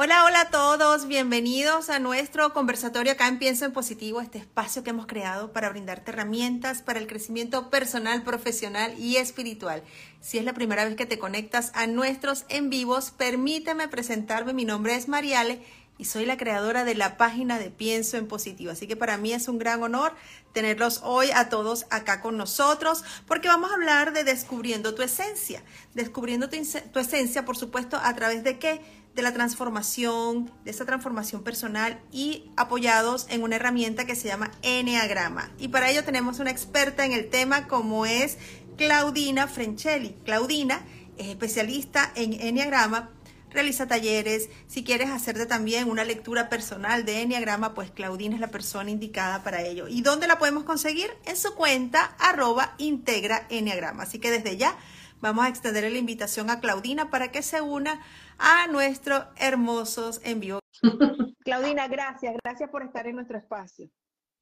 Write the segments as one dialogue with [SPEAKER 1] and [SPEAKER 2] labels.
[SPEAKER 1] Hola, hola a todos, bienvenidos a nuestro conversatorio acá en Pienso en Positivo, este espacio que hemos creado para brindarte herramientas para el crecimiento personal, profesional y espiritual. Si es la primera vez que te conectas a nuestros en vivos, permíteme presentarme, mi nombre es Mariale y soy la creadora de la página de Pienso en Positivo. Así que para mí es un gran honor tenerlos hoy a todos acá con nosotros, porque vamos a hablar de descubriendo tu esencia. Descubriendo tu, tu esencia, por supuesto, a través de qué? De la transformación, de esa transformación personal y apoyados en una herramienta que se llama Enneagrama. Y para ello tenemos una experta en el tema como es Claudina Frenchelli. Claudina es especialista en Enneagrama, realiza talleres. Si quieres hacerte también una lectura personal de Enneagrama, pues Claudina es la persona indicada para ello. ¿Y dónde la podemos conseguir? En su cuenta arroba integra Enneagrama. Así que desde ya vamos a extender la invitación a Claudina para que se una a nuestros hermosos envíos.
[SPEAKER 2] Claudina, gracias, gracias por estar en nuestro espacio.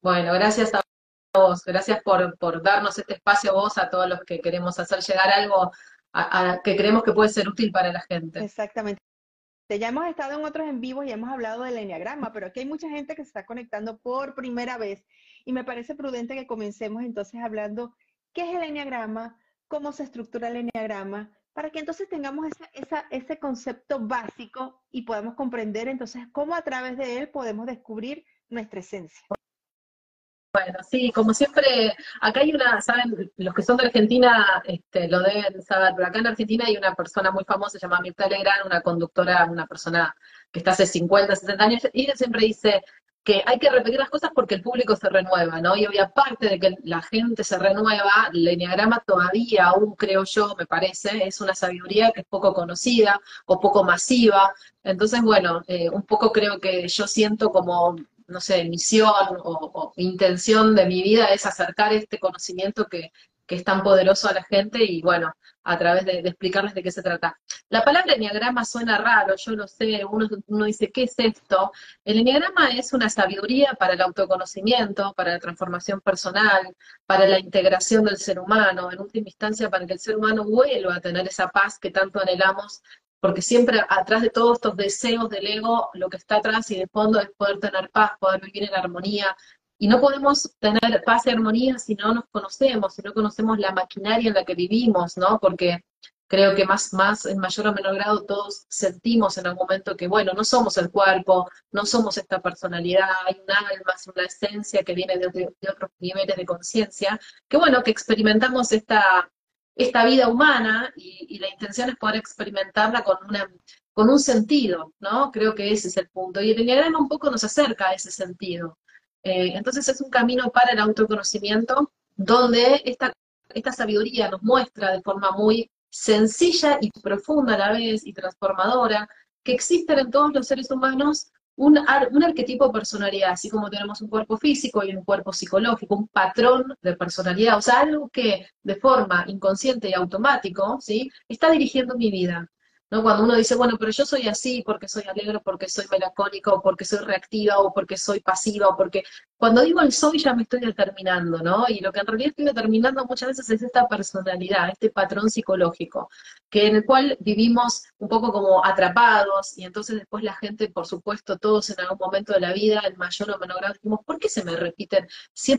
[SPEAKER 3] Bueno, gracias a vos, gracias por, por darnos este espacio a vos, a todos los que queremos hacer llegar algo a, que creemos que puede ser útil para la gente.
[SPEAKER 2] Exactamente. Ya hemos estado en otros en vivo y hemos hablado del enneagrama, pero aquí hay mucha gente que se está conectando por primera vez y me parece prudente que comencemos entonces hablando qué es el enneagrama, cómo se estructura el enneagrama, para que entonces tengamos ese concepto básico y podamos comprender entonces cómo a través de él podemos descubrir nuestra esencia.
[SPEAKER 3] Bueno, sí, como siempre, acá hay una, saben, los que son de Argentina este, lo deben saber, pero acá en Argentina hay una persona muy famosa, se llama Mirta Legrand, una conductora, una persona que está hace 50, 60 años, y ella siempre dice, que hay que repetir las cosas porque el público se renueva, ¿no? Y aparte de que la gente se renueva, el enneagrama todavía, aún creo yo, me parece, es una sabiduría que es poco conocida o poco masiva. Entonces, bueno, eh, un poco creo que yo siento como, no sé, misión o intención de mi vida es acercar este conocimiento que, que es tan poderoso a la gente y bueno, a través de, explicarles de qué se trata. La palabra enneagrama suena raro, yo lo sé, uno, uno dice, ¿qué es esto? El enneagrama es una sabiduría para el autoconocimiento, para la transformación personal, para la integración del ser humano, en última instancia para que el ser humano vuelva a tener esa paz que tanto anhelamos porque siempre atrás de todos estos deseos del ego, lo que está atrás y de fondo es poder tener paz, poder vivir en armonía, y no podemos tener paz y armonía si no nos conocemos, si no conocemos la maquinaria en la que vivimos, ¿no? Porque creo que más, más, en mayor o menor grado, todos sentimos en algún momento que, bueno, no somos el cuerpo, no somos esta personalidad, hay un alma, una esencia que viene de, otros niveles de conciencia, que bueno, que experimentamos esta, esta vida humana y, la intención es poder experimentarla con una con un sentido, ¿no? Creo que ese es el punto. Y el enneagrama un poco nos acerca a ese sentido. Eh, entonces es un camino para el autoconocimiento donde esta, esta sabiduría nos muestra de forma muy sencilla y profunda a la vez y transformadora que existen en todos los seres humanos un, un, arquetipo de personalidad, así como tenemos un cuerpo físico y un cuerpo psicológico, un patrón de personalidad, o sea, algo que de forma inconsciente y automático, ¿sí? Está dirigiendo mi vida. ¿No? Cuando uno dice, bueno, pero yo soy así porque soy alegre, porque soy melancólico, o porque soy reactiva, o porque soy pasiva, o porque... Cuando digo el soy ya me estoy determinando, ¿no? Y lo que en realidad estoy determinando muchas veces es esta personalidad, este patrón psicológico, que en el cual vivimos un poco como atrapados, y entonces después la gente, por supuesto, todos en algún momento de la vida, en mayor o menor grado, decimos, ¿por qué se me repiten?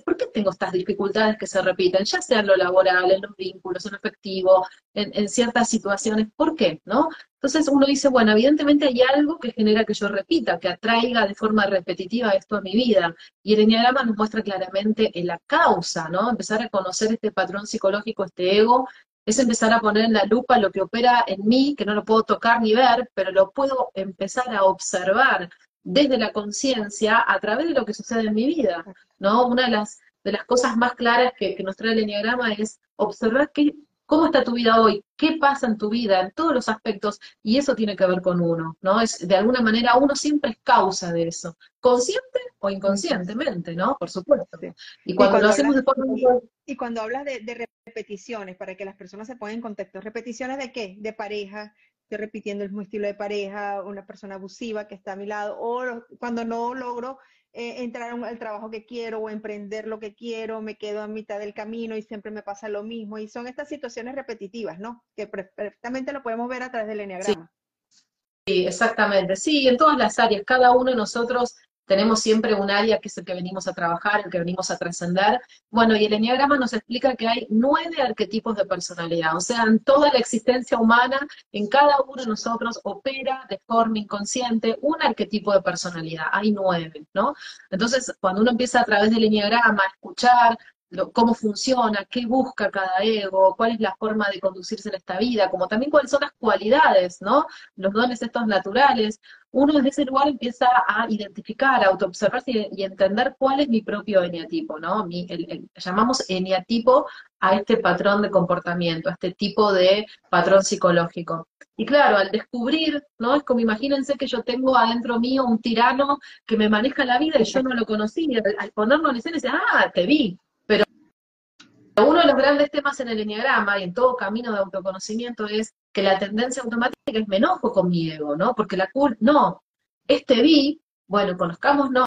[SPEAKER 3] ¿Por qué tengo estas dificultades que se repiten? Ya sea en lo laboral, en los vínculos, en lo efectivo, en, en ciertas situaciones, ¿por qué? ¿No? Entonces uno dice, bueno, evidentemente hay algo que genera que yo repita, que atraiga de forma repetitiva esto a mi vida. Y el enneagrama nos muestra claramente la causa, ¿no? Empezar a conocer este patrón psicológico, este ego, es empezar a poner en la lupa lo que opera en mí, que no lo puedo tocar ni ver, pero lo puedo empezar a observar desde la conciencia a través de lo que sucede en mi vida, ¿no? Una de las, de las cosas más claras que, que nos trae el enneagrama es observar qué, cómo está tu vida hoy, qué pasa en tu vida, en todos los aspectos, y eso tiene que ver con uno, ¿no? Es, de alguna manera uno siempre es causa de eso, consciente o inconscientemente, ¿no? Por supuesto.
[SPEAKER 2] Y cuando, lo hacemos de forma... Y cuando hablas de, repeticiones, para que las personas se pongan en contexto, ¿repeticiones de qué? De pareja, estoy repitiendo el mismo estilo de pareja, una persona abusiva que está a mi lado, o cuando no logro eh, entrar al trabajo que quiero o emprender lo que quiero, me quedo a mitad del camino y siempre me pasa lo mismo. Y son estas situaciones repetitivas, ¿no? Que perfectamente lo podemos ver a través del enneagrama.
[SPEAKER 3] exactamente. Sí, en todas las áreas. Cada uno de nosotros tenemos siempre un área que es el que venimos a trabajar, el que venimos a trascender. Bueno, y el Enneagrama nos explica que hay nueve arquetipos de personalidad, o sea, en toda la existencia humana, en cada uno de nosotros opera de forma inconsciente un arquetipo de personalidad, hay nueve, ¿no? Entonces, cuando uno empieza a través del Enneagrama a escuchar cómo funciona, qué busca cada ego, cuál es la forma de conducirse en esta vida, como también cuáles son las cualidades, ¿no? Los dones estos naturales. Uno desde ese lugar empieza a identificar, a autoobservarse y, entender cuál es mi propio eneatipo, ¿no? llamamos eneatipo a este patrón de comportamiento, a este tipo de patrón psicológico. Y claro, al descubrir, ¿no? Es como imagínense que yo tengo adentro mío un tirano que me maneja la vida y yo no lo conocí, y al, ponerlo en escena, dice, ah, te vi, uno de los grandes temas en el enneagrama y en todo camino de autoconocimiento es que la tendencia automática es me enojo con mi ego, ¿no? Porque la culpa, no, este vi, bueno, conozcámonos,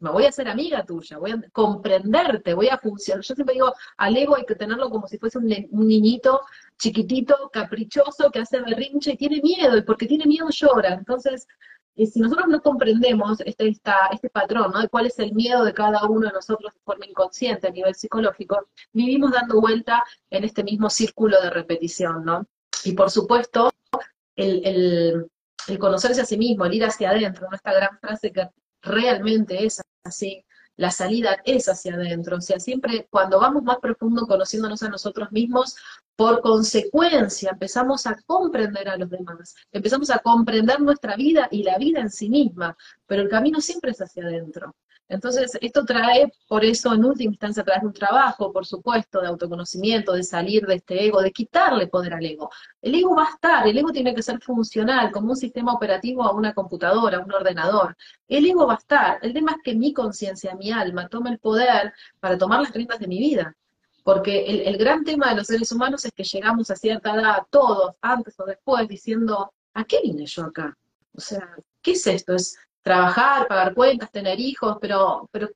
[SPEAKER 3] me voy a hacer amiga tuya, voy a comprenderte, voy a funcionar. Yo siempre digo, al ego hay que tenerlo como si fuese un, niñito chiquitito, caprichoso, que hace berrinche y tiene miedo, y porque tiene miedo llora. Entonces, y si nosotros no comprendemos este, este patrón, ¿no? De cuál es el miedo de cada uno de nosotros de forma inconsciente a nivel psicológico, vivimos dando vuelta en este mismo círculo de repetición, ¿no? Y por supuesto, el, el conocerse a sí mismo, el ir hacia adentro, ¿no? Esta gran frase que realmente es así, la salida es hacia adentro. O sea, siempre cuando vamos más profundo conociéndonos a nosotros mismos, por consecuencia empezamos a comprender a los demás, empezamos a comprender nuestra vida y la vida en sí misma, pero el camino siempre es hacia adentro. Entonces, esto trae, por eso, en última instancia, trae un trabajo, por supuesto, de autoconocimiento, de salir de este ego, de quitarle poder al ego. El ego va a estar, el ego tiene que ser funcional, como un sistema operativo a una computadora, a un ordenador. El ego va a estar. El tema es que mi conciencia, mi alma, tome el poder para tomar las riendas de mi vida. Porque el, gran tema de los seres humanos es que llegamos a cierta edad, todos, antes o después, diciendo, ¿a qué vine yo acá? O sea, ¿qué es esto? Es trabajar, pagar cuentas, tener hijos, pero, pero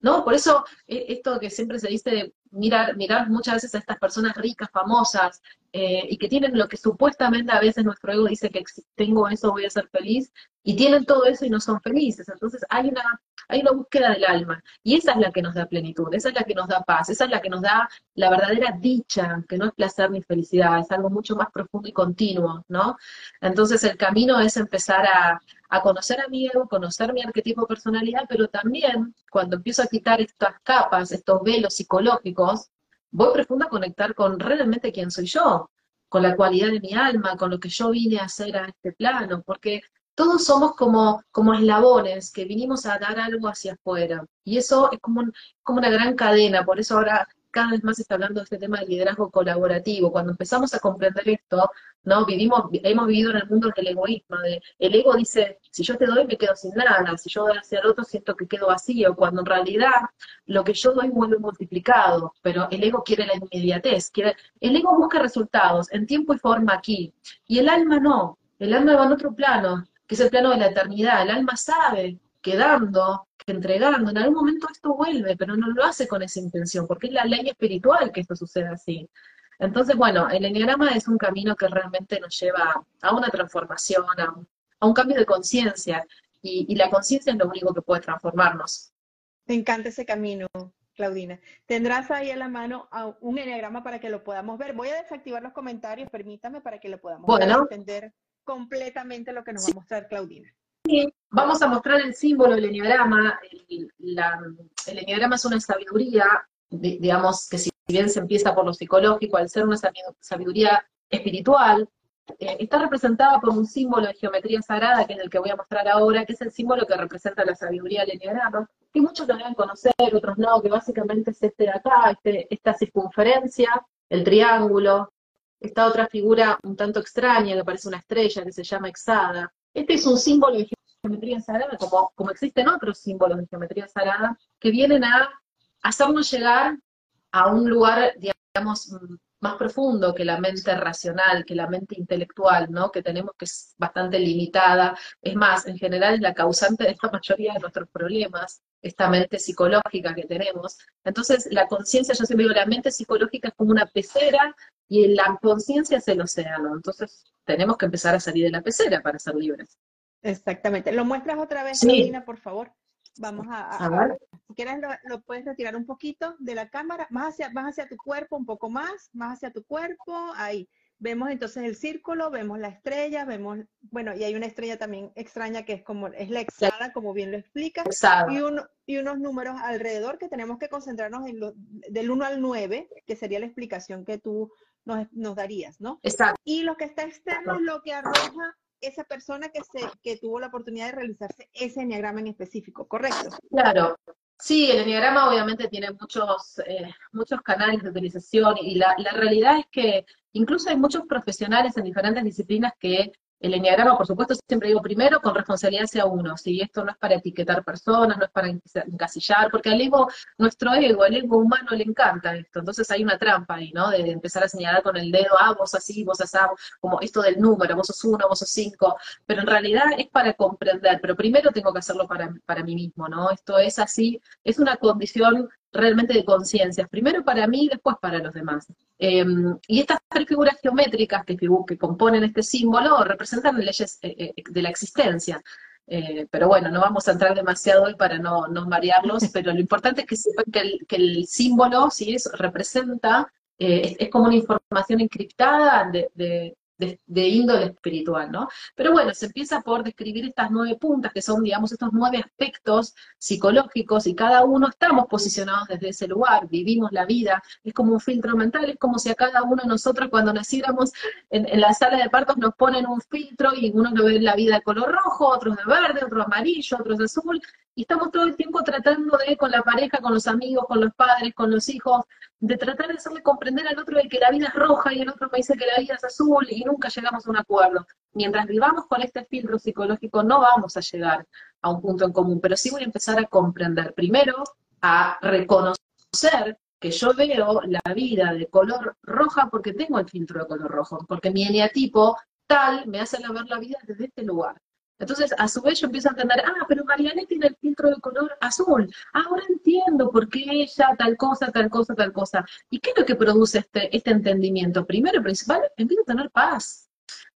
[SPEAKER 3] ¿no? Por eso eh, esto que siempre se dice, mirar, mirar muchas veces a estas personas ricas, famosas, eh, y que tienen lo que supuestamente a veces nuestro ego dice que tengo eso, voy a ser feliz, y tienen todo eso y no son felices. Entonces hay una, hay una búsqueda del alma, y esa es la que nos da plenitud, esa es la que nos da paz, esa es la que nos da la verdadera dicha, que no es placer ni felicidad, es algo mucho más profundo y continuo, ¿no? Entonces el camino es empezar a, a conocer a mi ego, conocer mi arquetipo de personalidad, pero también cuando empiezo a quitar estas capas, estos velos psicológicos, voy profundo a conectar con realmente quién soy yo, con la cualidad de mi alma, con lo que yo vine a hacer a este plano, porque todos somos como, como eslabones que vinimos a dar algo hacia afuera. Y eso es como, como una gran cadena, por eso ahora cada vez más está hablando de este tema del liderazgo colaborativo. Cuando empezamos a comprender esto, ¿no? Vivimos, hemos vivido en el mundo del egoísmo, el ego dice, si yo te doy me quedo sin nada, si yo doy hacia el otro siento que quedo vacío, cuando en realidad lo que yo doy vuelve multiplicado, pero el ego quiere la inmediatez, quiere, el ego busca resultados en tiempo y forma aquí, y el alma no, el alma va en otro plano, que es el plano de la eternidad, el alma sabe quedando, entregando, en algún momento esto vuelve, pero no lo hace con esa intención, porque es la ley espiritual que esto suceda así. Entonces, bueno, el enneagrama es un camino que realmente nos lleva a una transformación, a un, cambio de conciencia, y, la conciencia es lo único que puede transformarnos.
[SPEAKER 2] Me encanta ese camino, Claudina. Tendrás ahí en la mano un enneagrama para que lo podamos ver. Voy a desactivar los comentarios, permítame, para que lo podamos entender completamente lo que nos va a mostrar Claudina
[SPEAKER 3] vamos a mostrar el símbolo del enneagrama. El, el enneagrama es una sabiduría, digamos, que si bien se empieza por lo psicológico, al ser una sabiduría espiritual, eh, está representada por un símbolo de geometría sagrada, que es el que voy a mostrar ahora, que es el símbolo que representa la sabiduría del enneagrama, que muchos lo deben conocer, otros no, que básicamente es este de acá, este, esta circunferencia, el triángulo, esta otra figura un tanto extraña que parece una estrella que se llama hexada. Este es un símbolo de geometría sagrada, como, como existen otros símbolos de geometría sagrada, que vienen a hacernos llegar a un lugar, digamos, más profundo que la mente racional, que la mente intelectual, ¿no? Que tenemos que es bastante limitada. Es más, en general es la causante de la mayoría de nuestros problemas. esta mente psicológica que tenemos. Entonces, la conciencia, yo siempre digo, la mente psicológica es como una pecera y la conciencia es el océano. Entonces, tenemos que empezar a salir de la pecera para ser libres.
[SPEAKER 2] Exactamente. ¿Lo muestras otra vez, sí. por favor? Vamos a, ver. Si quieres, lo, puedes retirar un poquito de la cámara, más hacia, más hacia tu cuerpo, un poco más, más hacia tu cuerpo, ahí. Vemos entonces el círculo, vemos la estrella, vemos, bueno, y hay una estrella también extraña que es como, es la hexada, como bien lo explica, y, y unos números alrededor que tenemos que concentrarnos en lo, del 1 al 9, que sería la explicación que tú nos, nos darías, ¿no?
[SPEAKER 3] Exacto.
[SPEAKER 2] Y lo que está externo es lo que arroja esa persona que, se, que tuvo la oportunidad de realizarse ese enneagrama en específico, ¿correcto?
[SPEAKER 3] Claro, Sí, el enneagrama obviamente tiene muchos, eh, muchos canales de utilización y la, la, realidad es que incluso hay muchos profesionales en diferentes disciplinas que el enneagrama, por supuesto, siempre digo primero con responsabilidad hacia uno, si esto no es para etiquetar personas, no es para encasillar, porque al ego, nuestro ego, el ego humano le encanta esto, entonces hay una trampa ahí, ¿no? De, empezar a señalar con el dedo, ah, vos así, vos así, como esto del número, vos sos uno, vos sos cinco, pero en realidad es para comprender, pero primero tengo que hacerlo para, para mí mismo, ¿no? Esto es así, es una condición realmente de conciencia, primero para mí y después para los demás. Em, y estas tres figuras geométricas que, que, componen este símbolo representan leyes eh, eh, de la existencia. Eh, pero bueno, no vamos a entrar demasiado hoy para no, no marearlos, pero lo importante es que sepan que el, que el símbolo, si es, representa, es, es, como una información encriptada de, de, índole espiritual, ¿no? Pero bueno, se empieza por describir estas nueve puntas, que son, digamos, estos nueve aspectos psicológicos, y cada uno estamos posicionados desde ese lugar, vivimos la vida, es como un filtro mental, es como si a cada uno de nosotros cuando naciéramos en, en la sala de partos nos ponen un filtro y uno lo ve la vida de color rojo, otros de verde, otros amarillo, otros de azul, y estamos todo el tiempo tratando de, con la pareja, con los amigos, con los padres, con los hijos, de tratar de hacerle comprender al otro de que la vida es roja y el otro me dice que la vida es azul y nunca llegamos a un acuerdo. Mientras vivamos con este filtro psicológico no vamos a llegar a un punto en común, pero sí voy a empezar a comprender. Primero, a reconocer que yo veo la vida de color roja porque tengo el filtro de color rojo, porque mi eneatipo tal me hace ver la vida desde este lugar. Entonces, a su vez yo empiezo a entender, ah, pero Marianne tiene el filtro de color azul. Ahora entiendo por qué ella tal cosa, tal cosa, tal cosa. ¿Y qué es lo que produce este, este entendimiento? Primero y principal, empiezo a tener paz.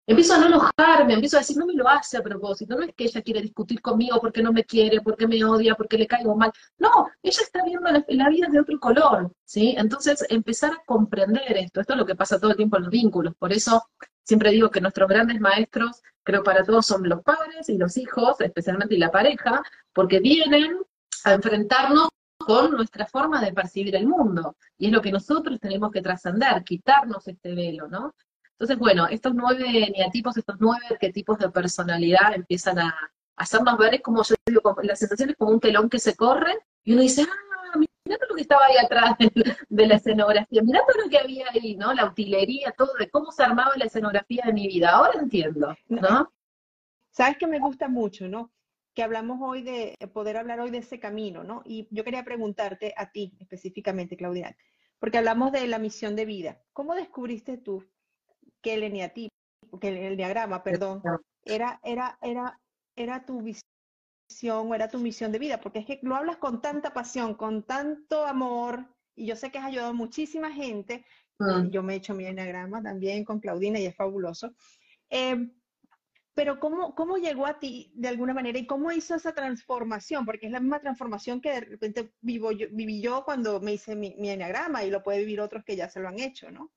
[SPEAKER 3] Empiezo a no enojarme, empiezo a decir, no me lo hace a propósito, no es que ella quiere discutir conmigo porque no me quiere, porque me odia, porque le caigo mal. No, ella está viendo la, la vida de otro color, ¿sí? Entonces, empezar a comprender esto, esto es lo que pasa todo el tiempo en los vínculos, por eso siempre digo que nuestros grandes maestros creo para todos son los padres y los hijos, especialmente y la pareja, porque vienen a enfrentarnos con nuestra forma de percibir el mundo. Y es lo que nosotros tenemos que trascender, quitarnos este velo, ¿no? Entonces, bueno, estos nueve neatipos, estos nueve arquetipos de personalidad empiezan a hacernos ver, es como yo digo, la sensación como un telón que se corre y uno dice, ah, mirá todo lo que estaba ahí atrás de, la escenografía, mirá todo lo que había ahí, ¿no? La utilería, todo, de cómo se armaba la escenografía de mi vida. Ahora entiendo, ¿no?
[SPEAKER 2] Sabes que me gusta mucho, ¿no? Que hablamos hoy de, poder hablar hoy de ese camino, ¿no? Y yo quería preguntarte a ti específicamente, Claudia, porque hablamos de la misión de vida. ¿Cómo descubriste tú que el eneatipo, que el diagrama, perdón, era, era, era, era tu visión? O era tu misión de vida, porque es que lo hablas con tanta pasión, con tanto amor, y yo sé que has ayudado a muchísima gente. Mm. Yo me he hecho mi enagrama también con Claudina y es fabuloso. Eh, pero ¿cómo, ¿cómo llegó a ti de alguna manera y cómo hizo esa transformación? Porque es la misma transformación que de repente vivo yo, viví yo cuando me hice mi, mi enagrama y lo puede vivir otros que ya se lo han hecho, ¿no?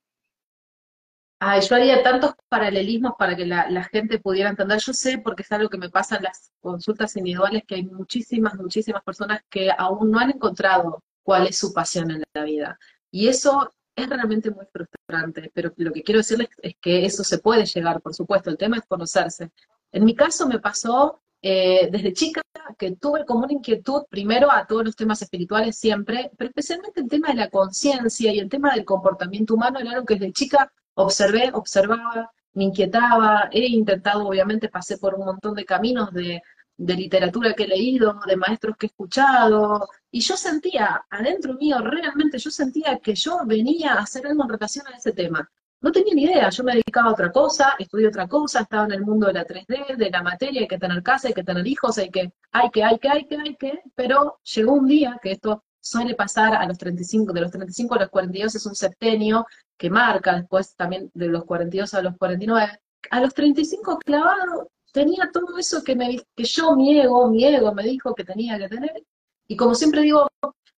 [SPEAKER 3] Ay, yo haría tantos paralelismos para que la, gente pudiera entender. Yo sé, porque es algo que me pasa en las consultas individuales, que hay muchísimas, muchísimas personas que aún no han encontrado cuál es su pasión en la vida. Y eso es realmente muy frustrante, pero lo que quiero decirles es que eso se puede llegar, por supuesto, el tema es conocerse. En mi caso me pasó eh, desde chica que tuve como una inquietud primero a todos los temas espirituales siempre, pero especialmente el tema de la conciencia y el tema del comportamiento humano era algo que desde chica observé, observaba, me inquietaba, he intentado, obviamente pasé por un montón de caminos de, literatura que he leído, de maestros que he escuchado, y yo sentía, adentro mío, realmente yo sentía que yo venía a hacer algo en relación a ese tema. No tenía ni idea, yo me dedicaba a otra cosa, estudié otra cosa, estaba en el mundo de la 3D, de la materia, hay que tener casa, hay que tener hijos, hay que hay que, hay que, hay que, hay que, pero llegó un día que esto suele pasar a los 35, de los 35 a los 42 es un septenio que marca después también de los 42 a los 49. A los 35 clavado tenía todo eso que, me, que yo, mi ego, me dijo que tenía que tener. Y como siempre digo,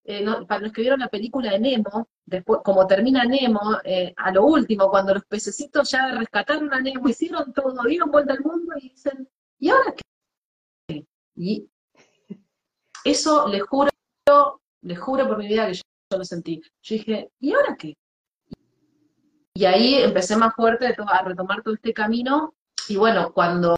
[SPEAKER 3] eh, para los que vieron la película de Nemo, después, como termina Nemo, eh, a lo último, cuando los pececitos ya rescataron a Nemo, hicieron todo, dieron vuelta al mundo y dicen, ¿y ahora qué? Y eso le juro les juro por mi vida que yo, lo sentí. Yo dije, ¿y ahora qué? Y ahí empecé más fuerte a retomar todo este camino. Y bueno, cuando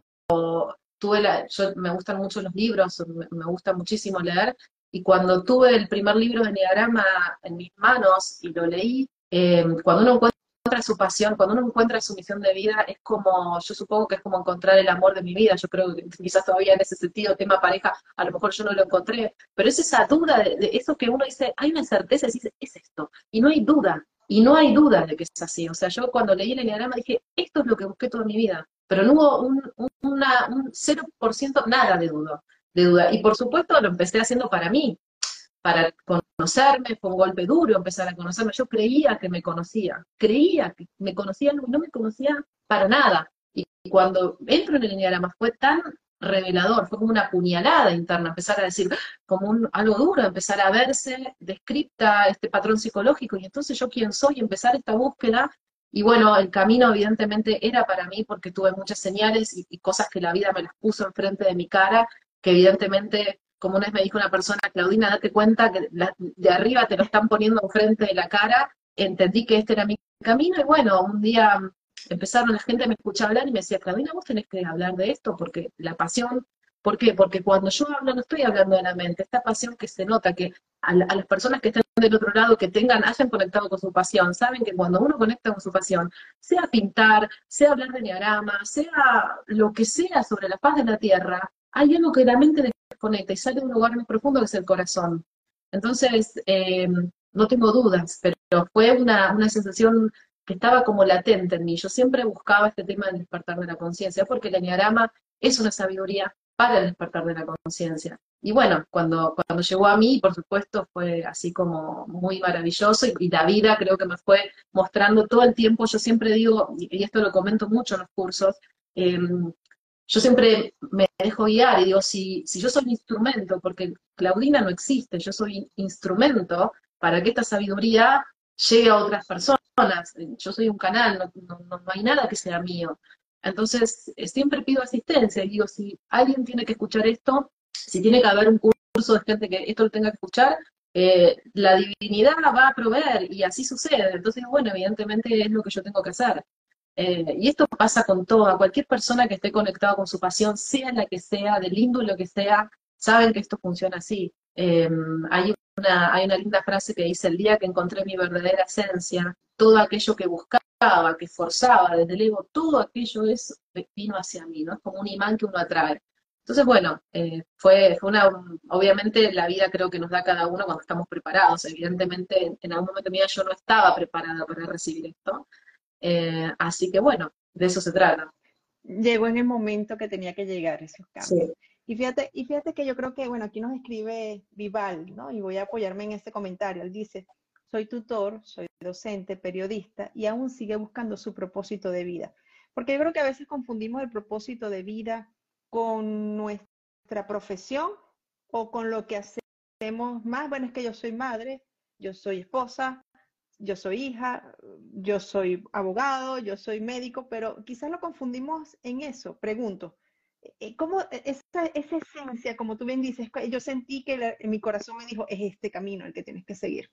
[SPEAKER 3] tuve la, yo me gustan mucho los libros, me, gusta muchísimo leer, y cuando tuve el primer libro de Enneagrama en mis manos y lo leí, eh, cuando uno encuentra encuentra su pasión, cuando uno encuentra su misión de vida, es como, yo supongo que es como encontrar el amor de mi vida, yo creo que quizás todavía en ese sentido, tema pareja, a lo mejor yo no lo encontré, pero es esa duda de, eso que uno dice, hay una certeza, dice, es esto, y no hay duda, y no hay duda de que es así, o sea, yo cuando leí el enneagrama dije, esto es lo que busqué toda mi vida, pero no hubo un, una, un 0% nada de duda, de duda, y por supuesto lo empecé haciendo para mí, para conocerme, fue un golpe duro empezar a conocerme. Yo creía que me conocía, creía que me conocía, no me conocía para nada. Y, cuando entro en el enneagrama fue tan revelador, fue como una puñalada interna, empezar a decir, como un, algo duro, empezar a verse descripta este patrón psicológico, y entonces yo quién soy, empezar esta búsqueda, y bueno, el camino evidentemente era para mí porque tuve muchas señales y, y cosas que la vida me las puso enfrente de mi cara, que evidentemente como una vez me dijo una persona, Claudina, date cuenta que de arriba te lo están poniendo enfrente de la cara, entendí que este era mi camino, y bueno, un día empezaron la gente me escuchaba hablar y me decía, Claudina, vos tenés que hablar de esto, porque la pasión, ¿por qué? Porque cuando yo hablo no estoy hablando de la mente, esta pasión que se nota, que a, las personas que estén del otro lado, que tengan, hayan conectado con su pasión, saben que cuando uno conecta con su pasión, sea pintar, sea hablar de diagrama, sea lo que sea sobre la paz de la tierra, hay algo que la mente desconecta y sale de un lugar más profundo que es el corazón. Entonces, eh, no tengo dudas, pero fue una, una sensación que estaba como latente en mí. Yo siempre buscaba este tema del despertar de la conciencia, porque el enneagrama es una sabiduría para el despertar de la conciencia. Y bueno, cuando, cuando llegó a mí, por supuesto, fue así como muy maravilloso y, la vida creo que me fue mostrando todo el tiempo. Yo siempre digo, y, esto lo comento mucho en los cursos, eh, yo siempre me dejo guiar y digo, si, si yo soy instrumento, porque Claudina no existe, yo soy instrumento para que esta sabiduría llegue a otras personas. Yo soy un canal, no, no, hay nada que sea mío. Entonces, eh, siempre pido asistencia y digo, si alguien tiene que escuchar esto, si tiene que haber un curso de gente que esto lo tenga que escuchar, eh, la divinidad va a proveer y así sucede. Entonces, bueno, evidentemente es lo que yo tengo que hacer. Eh, y esto pasa con toda, cualquier persona que esté conectada con su pasión, sea la que sea, de lindo lo que sea, saben que esto funciona así. Eh, hay, una, hay una linda frase que dice, el día que encontré mi verdadera esencia, todo aquello que buscaba, que forzaba desde el ego, todo aquello es, vino hacia mí, ¿no? Es como un imán que uno atrae. Entonces, bueno, eh, fue, fue una, obviamente la vida creo que nos da cada uno cuando estamos preparados. Evidentemente, en algún momento vida yo no estaba preparada para recibir esto, eh, así que bueno, de eso se trata.
[SPEAKER 2] Llegó en el momento que tenía que llegar esos cambios. Y fíjate, y fíjate que yo creo que, bueno, aquí nos escribe Vival, ¿no? Y voy a apoyarme en este comentario. Él dice, soy tutor, soy docente, periodista y aún sigue buscando su propósito de vida. Porque yo creo que a veces confundimos el propósito de vida con nuestra profesión o con lo que hacemos más. Bueno, es que yo soy madre, yo soy esposa, yo soy hija, yo soy abogado, yo soy médico, pero quizás lo confundimos en eso. Pregunto, eh, ¿cómo esa, esencia, como tú bien dices, yo sentí que en mi corazón me dijo, es este camino el que tienes que seguir?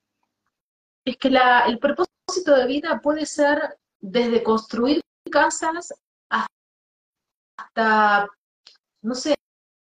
[SPEAKER 3] Es que el propósito de vida puede ser desde construir casas hasta, no sé,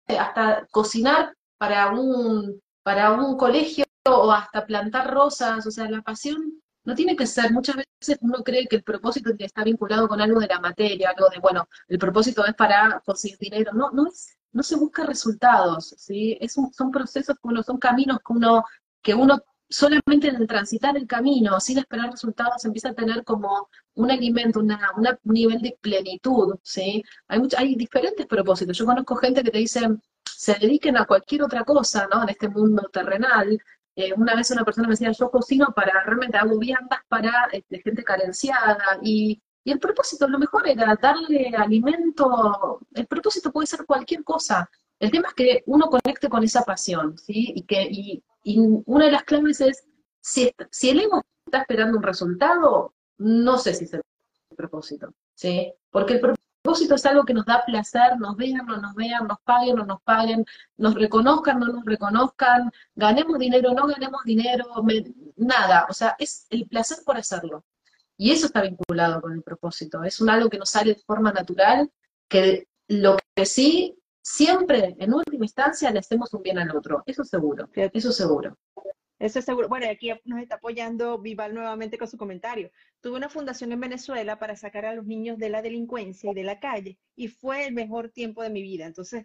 [SPEAKER 3] hasta cocinar para un, para un colegio o hasta plantar rosas, o sea, la pasión no tiene que ser, muchas veces uno cree que el propósito está vinculado con algo de la materia, algo de, bueno, el propósito es para conseguir dinero, no, no es, no se busca resultados, ¿sí? Es son procesos que uno, son caminos que uno, que uno solamente en transitar el camino, sin esperar resultados, empieza a tener como un alimento, una, un nivel de plenitud, ¿sí? Hay, hay diferentes propósitos. Yo conozco gente que te dice, se dediquen a cualquier otra cosa, ¿no? En este mundo terrenal. Eh, una vez una persona me decía, yo cocino para, realmente hago viandas para este, gente carenciada y, y el propósito, lo mejor era darle alimento, el propósito puede ser cualquier cosa. El tema es que uno conecte con esa pasión, ¿sí? Y, que, y, y una de las claves es, si, si el ego está esperando un resultado, no sé si es el propósito, ¿sí? Porque el propósito es algo que nos da placer, nos vean, no nos vean, nos paguen, no nos paguen, nos reconozcan, no nos reconozcan, ganemos dinero, no ganemos dinero, nada, o sea, es el placer por hacerlo. Y eso está vinculado con el propósito, es un algo que nos sale de forma natural, que lo que sí, siempre, en última instancia, le hacemos un bien al otro, eso seguro, eso seguro.
[SPEAKER 2] Eso es seguro. Bueno, aquí nos está apoyando Vival nuevamente con su comentario. Tuve una fundación en Venezuela para sacar a los niños de la delincuencia y de la calle y fue el mejor tiempo de mi vida. Entonces,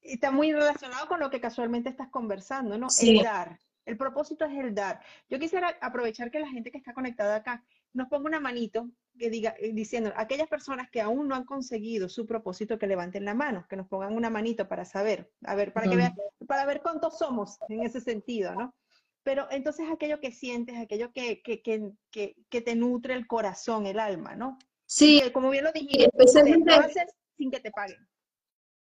[SPEAKER 2] está muy relacionado con lo que casualmente estás conversando, ¿no? El dar. El propósito es el dar. Yo quisiera aprovechar que la gente que está conectada acá nos ponga una manito que diga, eh, diciendo, aquellas personas que aún no han conseguido su propósito, que levanten la mano, que nos pongan una manito para saber, a ver, para que vean, para ver cuántos somos en ese sentido, ¿no? Pero entonces aquello que sientes, aquello que, que, que, que te nutre el corazón, el alma, ¿no?
[SPEAKER 3] Sí.
[SPEAKER 2] como bien lo dijiste,
[SPEAKER 3] especialmente
[SPEAKER 2] sin que te paguen.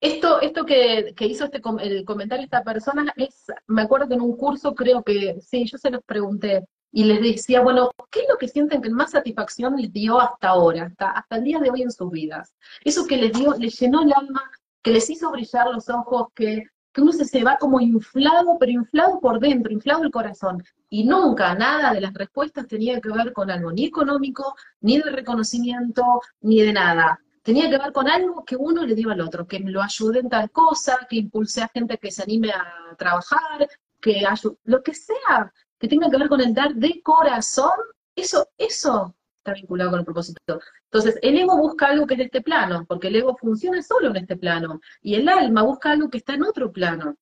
[SPEAKER 3] Esto, esto que, que hizo este, el comentario esta persona es, me acuerdo que en un curso creo que, sí, yo se los pregunté, y les decía, bueno, ¿qué es lo que sienten que más satisfacción les dio hasta ahora, hasta, hasta el día de hoy en sus vidas? Eso que les dio, les llenó el alma, que les hizo brillar los ojos, que, que uno se, va como inflado, pero inflado por dentro, inflado el corazón. Y nunca nada de las respuestas tenía que ver con algo ni económico, ni de reconocimiento, ni de nada. Tenía que ver con algo que uno le dio al otro, que lo ayude en tal cosa, que impulse a gente que se anime a trabajar, que ayude, lo que sea, que tenga que ver con el dar de corazón, eso, eso está vinculado con el propósito. Entonces, el ego busca algo que es de este plano, porque el ego funciona solo en este plano, y el alma busca algo que está en otro plano.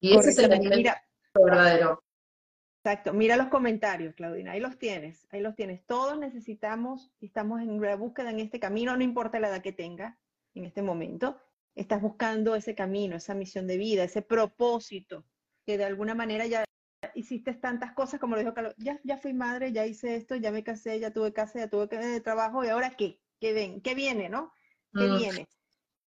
[SPEAKER 3] Y ese es el mira, verdadero.
[SPEAKER 2] Exacto, mira los comentarios, Claudina, ahí los tienes, ahí los tienes. Todos necesitamos, estamos en la búsqueda en este camino, no importa la edad que tenga en este momento, estás buscando ese camino, esa misión de vida, ese propósito, que de alguna manera ya hiciste tantas cosas, como lo dijo Carlos, ya, ya fui madre, ya hice esto, ya me casé, ya tuve casa, ya tuve que trabajo, y ahora qué, qué ven, qué viene, ¿no? ¿Qué mm. viene?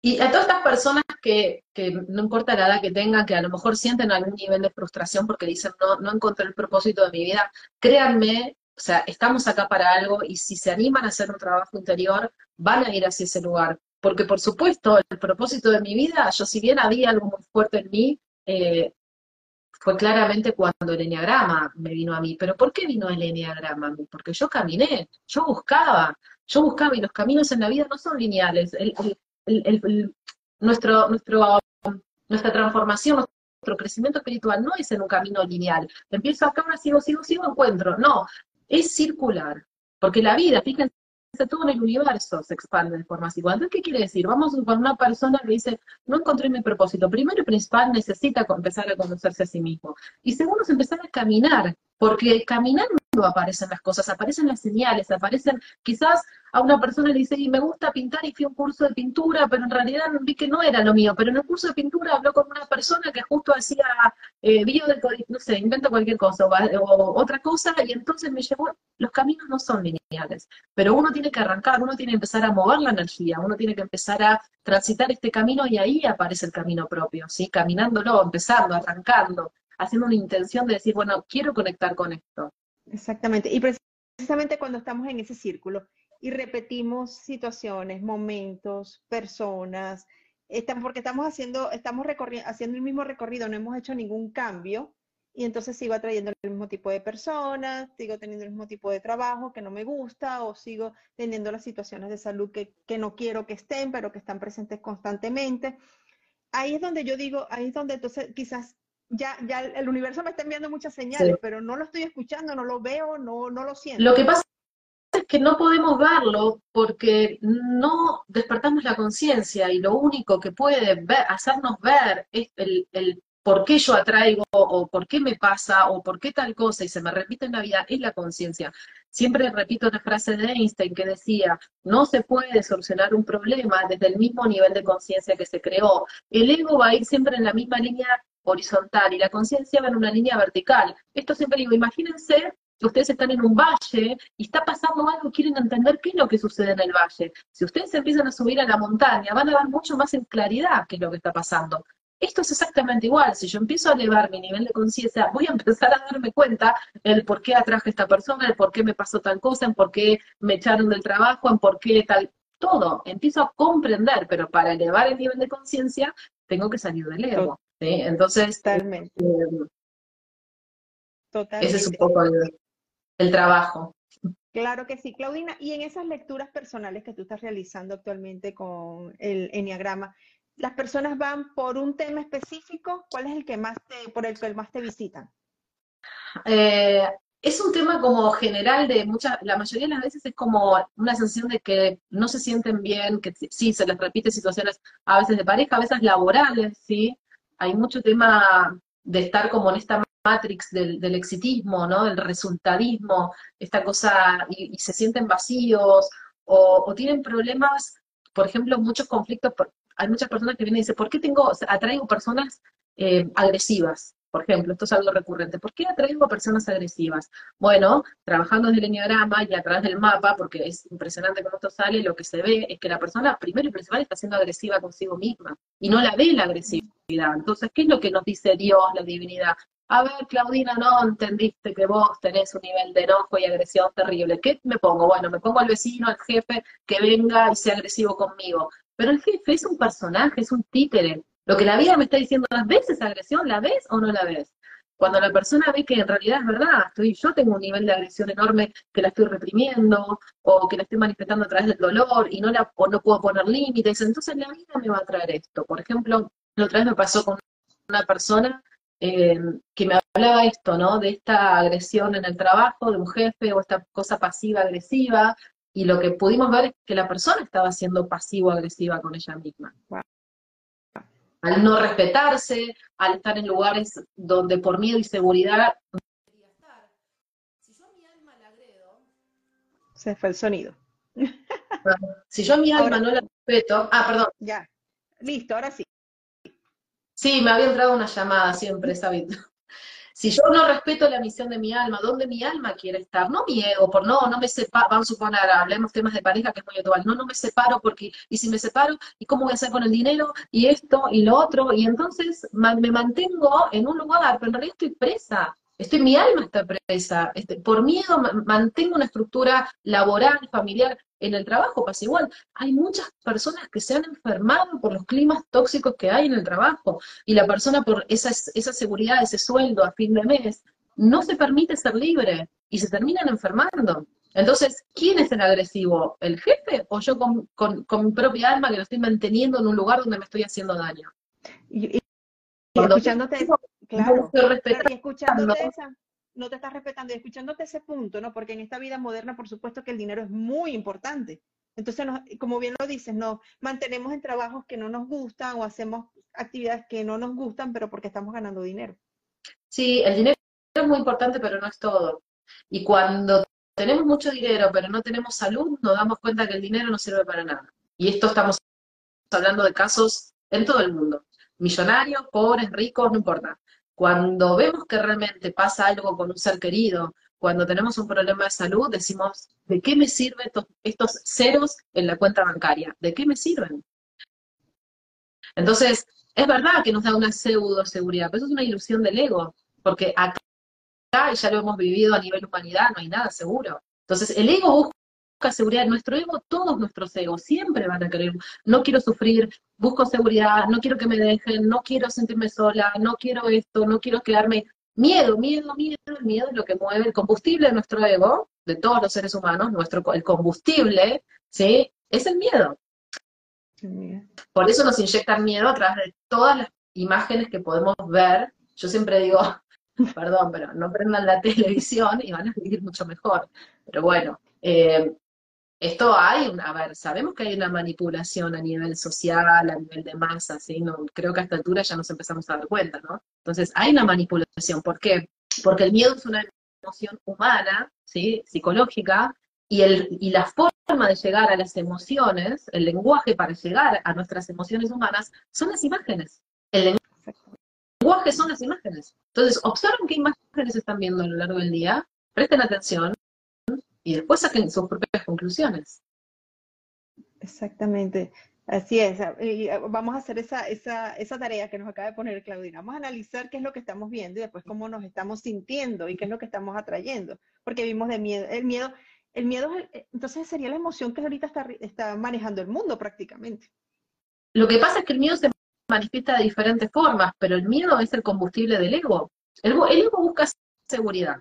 [SPEAKER 3] Y a todas estas personas que, que, no importa la edad que tengan, que a lo mejor sienten algún nivel de frustración porque dicen, no, no encontré el propósito de mi vida, créanme, o sea, estamos acá para algo y si se animan a hacer un trabajo interior, van a ir hacia ese lugar. Porque por supuesto, el propósito de mi vida, yo si bien había algo muy fuerte en mí, eh, fue claramente cuando el enneagrama me vino a mí. ¿Pero por qué vino el enneagrama a mí? Porque yo caminé, yo buscaba, yo buscaba y los caminos en la vida no son lineales. nuestro, nuestra transformación, nuestro crecimiento espiritual no es en un camino lineal. Empiezo acá, ahora sigo, sigo, sigo, encuentro. No, es circular. Porque la vida, fíjense todo en el universo se expande de forma. Entonces, ¿qué quiere decir? Vamos con una persona que dice, no encontré mi propósito. Primero y principal, necesita empezar a conocerse a sí mismo. Y segundo, es empezar a caminar, porque caminando aparecen las cosas, aparecen las señales, aparecen, quizás a una persona le dice, y me gusta pintar y fui a un curso de pintura, pero en realidad vi que no era lo mío, pero en el curso de pintura habló con una persona que justo hacía eh, no sé, invento cualquier cosa, o, otra cosa, y entonces me llevó, los caminos no son lineales, pero uno tiene que arrancar, uno tiene que empezar a mover la energía, uno tiene que empezar a transitar este camino y ahí aparece el camino propio, ¿sí? Caminándolo, empezando, arrancando, haciendo una intención de decir, bueno, quiero conectar con esto.
[SPEAKER 2] Exactamente. Y precisamente cuando estamos en ese círculo y repetimos situaciones, momentos, personas, porque estamos haciendo, estamos haciendo el mismo recorrido, no hemos hecho ningún cambio, y entonces sigo atrayendo el mismo tipo de personas, sigo teniendo el mismo tipo de trabajo que no me gusta, o sigo teniendo las situaciones de salud que, que no quiero que estén, pero que están presentes constantemente. Ahí es donde yo digo, ahí es donde entonces quizás ya, ya el universo me está enviando muchas señales, pero no lo estoy escuchando, no lo veo, no, no lo siento.
[SPEAKER 3] Lo que pasa es que no podemos verlo porque no despertamos la conciencia y lo único que puede ver, hacernos ver es el, el por qué yo atraigo o por qué me pasa o por qué tal cosa y se me repite en la vida es la conciencia. siempre repito una frase de Einstein que decía, no se puede solucionar un problema desde el mismo nivel de conciencia que se creó. El ego va a ir siempre en la misma línea horizontal y la conciencia va en una línea vertical. Esto siempre digo, imagínense que ustedes están en un valle y está pasando algo, quieren entender qué es lo que sucede en el valle. Si ustedes empiezan a subir a la montaña, van a ver mucho más en claridad qué es lo que está pasando. Esto es exactamente igual. Si yo empiezo a elevar mi nivel de conciencia, voy a empezar a darme cuenta el por qué atraje a esta persona, el por qué me pasó tal cosa, en por qué me echaron del trabajo, en por qué tal. Todo. Empiezo a comprender, pero para elevar el nivel de conciencia, tengo que salir del ego. Entonces,
[SPEAKER 2] Totalmente.
[SPEAKER 3] Totalmente. ese es un poco el, trabajo.
[SPEAKER 2] Claro que sí, Claudina. Y en esas lecturas personales que tú estás realizando actualmente con el Enneagrama, ¿las personas van por un tema específico? ¿Cuál es el que más te, por el que más te visitan?
[SPEAKER 3] Eh, es un tema como general de muchas, la mayoría de las veces es como una sensación de que no se sienten bien, que sí, se les repite situaciones a veces de pareja, a veces laborales, sí, hay mucho tema de estar como en esta matrix del, exitismo, ¿no? Del resultadismo, esta cosa, y, se sienten vacíos, o, tienen problemas, por ejemplo, muchos conflictos, hay muchas personas que vienen y dicen, ¿por qué tengo, atraigo personas eh, agresivas? Por ejemplo, esto es algo recurrente. ¿Por qué atraigo a personas agresivas? Bueno, trabajando desde el enneagrama y a través del mapa, porque es impresionante cómo esto sale, lo que se ve es que la persona, primero y principal, está siendo agresiva consigo misma y no la ve la agresividad. Entonces, ¿qué es lo que nos dice Dios, la divinidad? A ver, Claudina, no entendiste que vos tenés un nivel de enojo y agresión terrible. ¿Qué me pongo? Bueno, me pongo al vecino, al jefe, que venga y sea agresivo conmigo. Pero el jefe es un personaje, es un títere. Lo que la vida me está diciendo, ¿las veces esa agresión? ¿La ves o no la ves? Cuando la persona ve que en realidad es verdad, estoy, yo tengo un nivel de agresión enorme que la estoy reprimiendo, o que la estoy manifestando a través del dolor, y no la, o no puedo poner límites, entonces la vida me va a traer esto. Por ejemplo, la otra vez me pasó con una persona eh, que me hablaba esto, ¿no? De esta agresión en el trabajo, de un jefe, o esta cosa pasiva-agresiva, y lo que pudimos ver es que la persona estaba siendo pasivo-agresiva con ella misma al no respetarse, al estar en lugares donde por miedo y seguridad no quería estar. Si yo mi alma la agredo.
[SPEAKER 2] Se fue el sonido.
[SPEAKER 3] Si yo mi alma no la respeto. Ah, perdón.
[SPEAKER 2] Ya. Listo, ahora sí.
[SPEAKER 3] Sí, me había entrado una llamada siempre, sabiendo. Si yo no respeto la misión de mi alma, ¿dónde mi alma quiere estar? No mi ego, por no, no me separo, vamos a suponer, hablemos temas de pareja que es muy actual, no, no me separo porque, y si me separo, ¿y cómo voy a hacer con el dinero? Y esto, y lo otro, y entonces me mantengo en un lugar, pero en realidad estoy presa, Estoy, mi alma está presa, este, por miedo mantengo una estructura laboral, familiar, en el trabajo pasa igual. Hay muchas personas que se han enfermado por los climas tóxicos que hay en el trabajo y la persona por esa, esa seguridad, ese sueldo a fin de mes, no se permite ser libre y se terminan enfermando. Entonces, ¿quién es el agresivo? ¿El jefe o yo con, mi propia alma que lo estoy manteniendo en un lugar donde me estoy haciendo daño?
[SPEAKER 2] Y, escuchándote, claro, y escuchándote esa, no te estás respetando y escuchándote ese punto, ¿no? Porque en esta vida moderna, por supuesto que el dinero es muy importante. Entonces, como bien lo dices, no mantenemos en trabajos que no nos gustan o hacemos actividades que no nos gustan, pero porque estamos ganando dinero.
[SPEAKER 3] Sí, el dinero es muy importante, pero no es todo. Y cuando tenemos mucho dinero, pero no tenemos salud, nos damos cuenta que el dinero no sirve para nada. Y esto estamos hablando de casos en todo el mundo. Millonarios, pobres, ricos, no importa. Cuando vemos que realmente pasa algo con un ser querido, cuando tenemos un problema de salud, decimos, ¿de qué me sirven estos, ceros en la cuenta bancaria? ¿De qué me sirven? Entonces, es verdad que nos da una pseudo seguridad, pero eso es una ilusión del ego, porque acá, ya lo hemos vivido a nivel humanidad, no hay nada seguro. Entonces, el ego busca seguridad. Nuestro ego, todos nuestros egos, siempre van a querer, no quiero sufrir, busco seguridad, no quiero que me dejen, no quiero sentirme sola, no quiero esto, no quiero quedarme. Miedo, miedo, miedo, el miedo es lo que mueve el combustible de nuestro ego, de todos los seres humanos, nuestro, el combustible, ¿sí? Es el miedo. Por eso nos inyectan miedo a través de todas las imágenes que podemos ver. Yo siempre digo, perdón, pero no prendan la televisión y van a vivir mucho mejor. Pero bueno, eh, esto hay, a ver, sabemos que hay una manipulación a nivel social, a nivel de masa, ¿sí? No, creo que a esta altura ya nos empezamos a dar cuenta, ¿no? Entonces, hay una manipulación, ¿por qué? Porque el miedo es una emoción humana, ¿sí? psicológica, y, el, y la forma de llegar a las emociones, el lenguaje para llegar a nuestras emociones humanas, son las imágenes. El lenguaje son las imágenes. Entonces, observen qué imágenes están viendo a lo largo del día, presten atención y después saquen sus propias conclusiones.
[SPEAKER 2] Exactamente. Así es, y ah, vamos a hacer esa, esa, esa tarea que nos acaba de poner Claudina. Vamos a analizar qué es lo que estamos viendo y después cómo nos estamos sintiendo y qué es lo que estamos atrayendo, porque vimos de miedo. El miedo, el miedo eh, entonces sería la emoción que ahorita está, está manejando el mundo prácticamente.
[SPEAKER 3] Lo que pasa es que el miedo se manifiesta de diferentes formas, pero el miedo es el combustible del ego. El, el ego busca seguridad.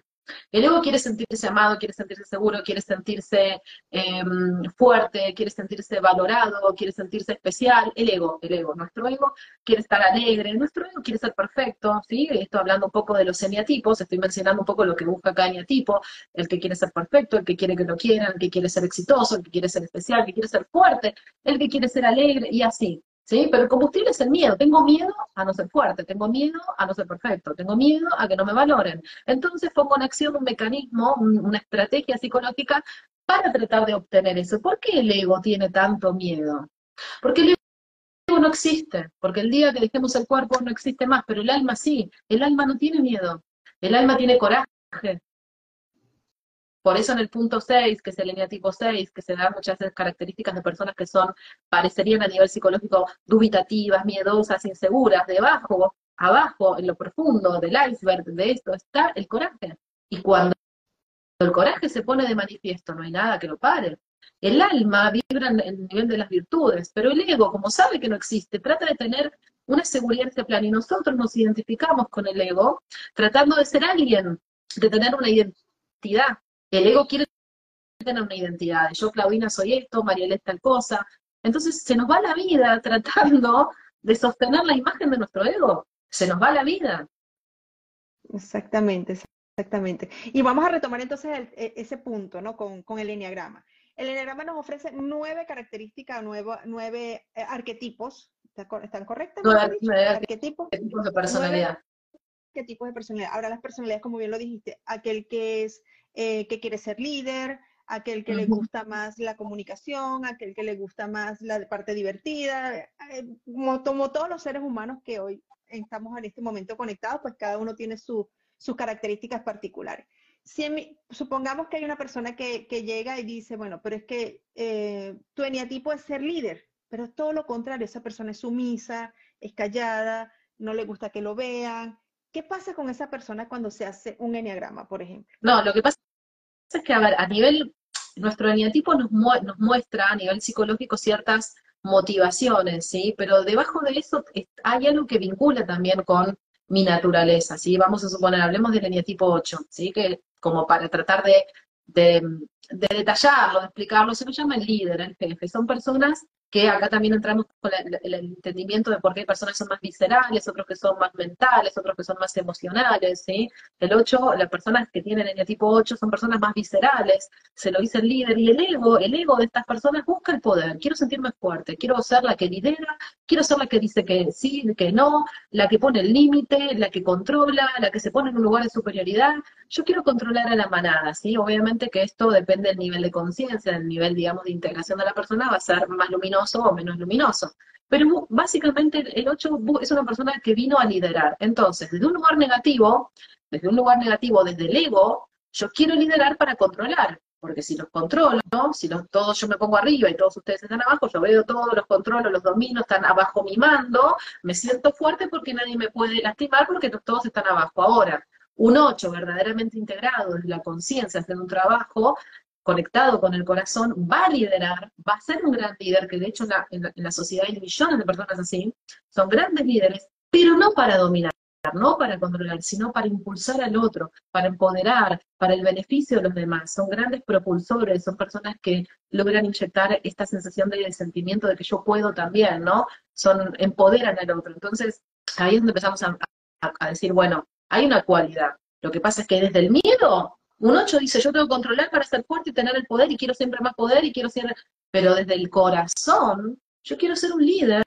[SPEAKER 3] El ego quiere sentirse amado, quiere sentirse seguro, quiere sentirse em, fuerte, quiere sentirse valorado, quiere sentirse especial. El ego, el ego, nuestro ego quiere estar alegre, nuestro ego quiere ser perfecto, ¿sí? Esto hablando un poco de los eneatipos, estoy mencionando un poco lo que busca cada eneatipo, el que quiere ser perfecto, el que quiere que lo quieran, el que quiere ser exitoso, el que quiere ser especial, el que quiere ser fuerte, el que quiere ser alegre, y así. ¿Sí? Pero el combustible es el miedo. Tengo miedo a no ser fuerte, tengo miedo a no ser perfecto, tengo miedo a que no me valoren. Entonces pongo en acción un mecanismo, una estrategia psicológica para tratar de obtener eso. ¿Por qué el ego tiene tanto miedo? Porque el ego no existe, porque el día que dejemos el cuerpo no existe más, pero el alma sí. El alma no tiene miedo, el alma tiene coraje, por eso en el punto 6, que es el tipo 6, que se dan muchas características de personas que son, parecerían a nivel psicológico dubitativas, miedosas, inseguras, debajo, abajo, en lo profundo del iceberg de esto está el coraje. Y cuando el coraje se pone de manifiesto, no hay nada que lo pare. El alma vibra en el nivel de las virtudes, pero el ego, como sabe que no existe, trata de tener una seguridad en este plan. Y nosotros nos identificamos con el ego tratando de ser alguien, de tener una identidad. El ego quiere tener una identidad. Yo, Claudina, soy esto, Mariela es tal cosa. Entonces se nos va la vida tratando de sostener la imagen de nuestro ego. Se nos va la vida.
[SPEAKER 2] Exactamente, exactamente. Y vamos a retomar entonces e, ese punto, ¿no? Con, el enneagrama. El enneagrama nos ofrece nueve características, nueve, nueve eh, arquetipos. ¿Están correctas?
[SPEAKER 3] Nueve, arquetipos de personalidad.
[SPEAKER 2] ¿Qué tipos de personalidad? Ahora las personalidades, como bien lo dijiste, aquel que es eh, que quiere ser líder, aquel que le gusta más la comunicación, aquel que le gusta más la parte divertida, eh, como, todos los seres humanos que hoy estamos en este momento conectados, pues cada uno tiene sus características particulares. Si supongamos que hay una persona que, llega y dice, bueno, pero es que eh, tu eneatipo es ser líder, pero es todo lo contrario, esa persona es sumisa, es callada, no le gusta que lo vean, ¿Qué pasa con esa persona cuando se hace un enneagrama, por ejemplo?
[SPEAKER 3] No, lo que pasa es que, a ver, a nivel, nuestro eneatipo nos, nos muestra a nivel psicológico ciertas motivaciones, ¿sí? Pero debajo de eso hay algo que vincula también con mi naturaleza, ¿sí? Vamos a suponer, hablemos del eneatipo 8, ¿sí? Que como para tratar de detallarlo, de explicarlo, se lo llama el líder, el jefe. Son personas que acá también entramos con el, entendimiento de por qué hay personas que son más viscerales, otros que son más mentales, otros que son más emocionales, ¿sí? El 8, las personas que tienen el tipo 8 son personas más viscerales, se lo dice el líder, y el ego, el ego de estas personas busca el poder, quiero sentirme fuerte, quiero ser la que lidera, quiero ser la que dice que sí, que no, la que pone el límite, la que controla, la que se pone en un lugar de superioridad, yo quiero controlar a la manada, ¿sí? Obviamente que esto depende del nivel de conciencia, del nivel, digamos, de integración de la persona, va a ser más luminoso o menos luminoso. Pero básicamente el 8 es una persona que vino a liderar. Entonces, desde un lugar negativo, desde un lugar negativo, desde el ego, yo quiero liderar para controlar. Porque si los controlo, si los, todos yo me pongo arriba y todos ustedes están abajo, yo veo todos, los controlo, los domino, están abajo mi mando, me siento fuerte porque nadie me puede lastimar porque todos están abajo. Ahora, un 8 verdaderamente integrado desde la conciencia, haciendo un trabajo conectado con el corazón, va a liderar, va a ser un gran líder, que de hecho en la, sociedad hay millones de personas así, son grandes líderes, pero no para dominar, no para controlar, sino para impulsar al otro, para empoderar, para el beneficio de los demás. Son grandes propulsores, son personas que logran inyectar esta sensación de sentimiento de que yo puedo también, ¿no? Son, empoderan al otro. Entonces, ahí es donde empezamos a decir, bueno, hay una cualidad. Lo que pasa es que desde el miedo un 8 dice, yo tengo que controlar para ser fuerte y tener el poder y quiero siempre más poder y quiero ser... Pero desde el corazón, yo quiero ser un líder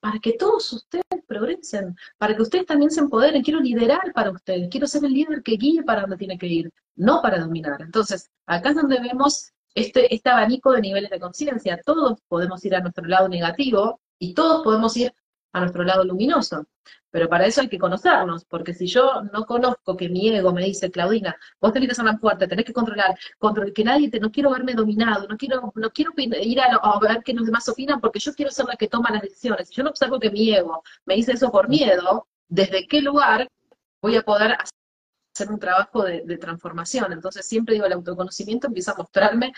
[SPEAKER 3] para que todos ustedes progresen, para que ustedes también se empoderen. Quiero liderar para ustedes, quiero ser el líder que guíe para donde tiene que ir, no para dominar. Entonces, acá es donde vemos este, este abanico de niveles de conciencia. Todos podemos ir a nuestro lado negativo y todos podemos ir a nuestro lado luminoso. Pero para eso hay que conocernos, porque si yo no conozco que mi ego me dice, Claudina, vos tenés que más fuerte, tenés que controlar, control, que nadie te, no quiero verme dominado, no quiero, no quiero ir a, ver qué los demás opinan, porque yo quiero ser la que toma las decisiones. Si yo no observo que mi ego me dice eso por miedo, ¿desde qué lugar voy a poder hacer un trabajo de transformación? Entonces siempre digo, el autoconocimiento empieza a mostrarme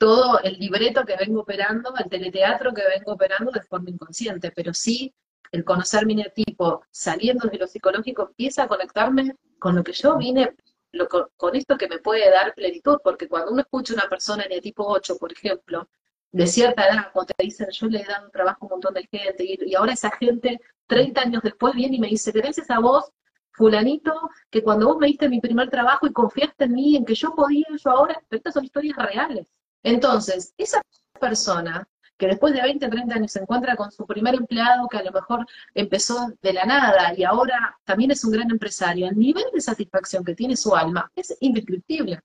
[SPEAKER 3] todo el libreto que vengo operando, el teleteatro que vengo operando de forma inconsciente, pero sí el conocer mi tipo saliendo de lo psicológico empieza a conectarme con lo que yo vine, con, esto que me puede dar plenitud, porque cuando uno escucha a una persona en el tipo 8, por ejemplo, de cierta edad, cuando te dicen, yo le he dado trabajo a un montón de gente, y, ahora esa gente, 30 años después, viene y me dice, gracias a vos, fulanito, que cuando vos me diste mi primer trabajo y confiaste en mí, en que yo podía, yo ahora, estas son historias reales. Entonces, esa persona que después de 20, 30 años se encuentra con su primer empleado que a lo mejor empezó de la nada y ahora también es un gran empresario, el nivel de satisfacción que tiene su alma es indescriptible.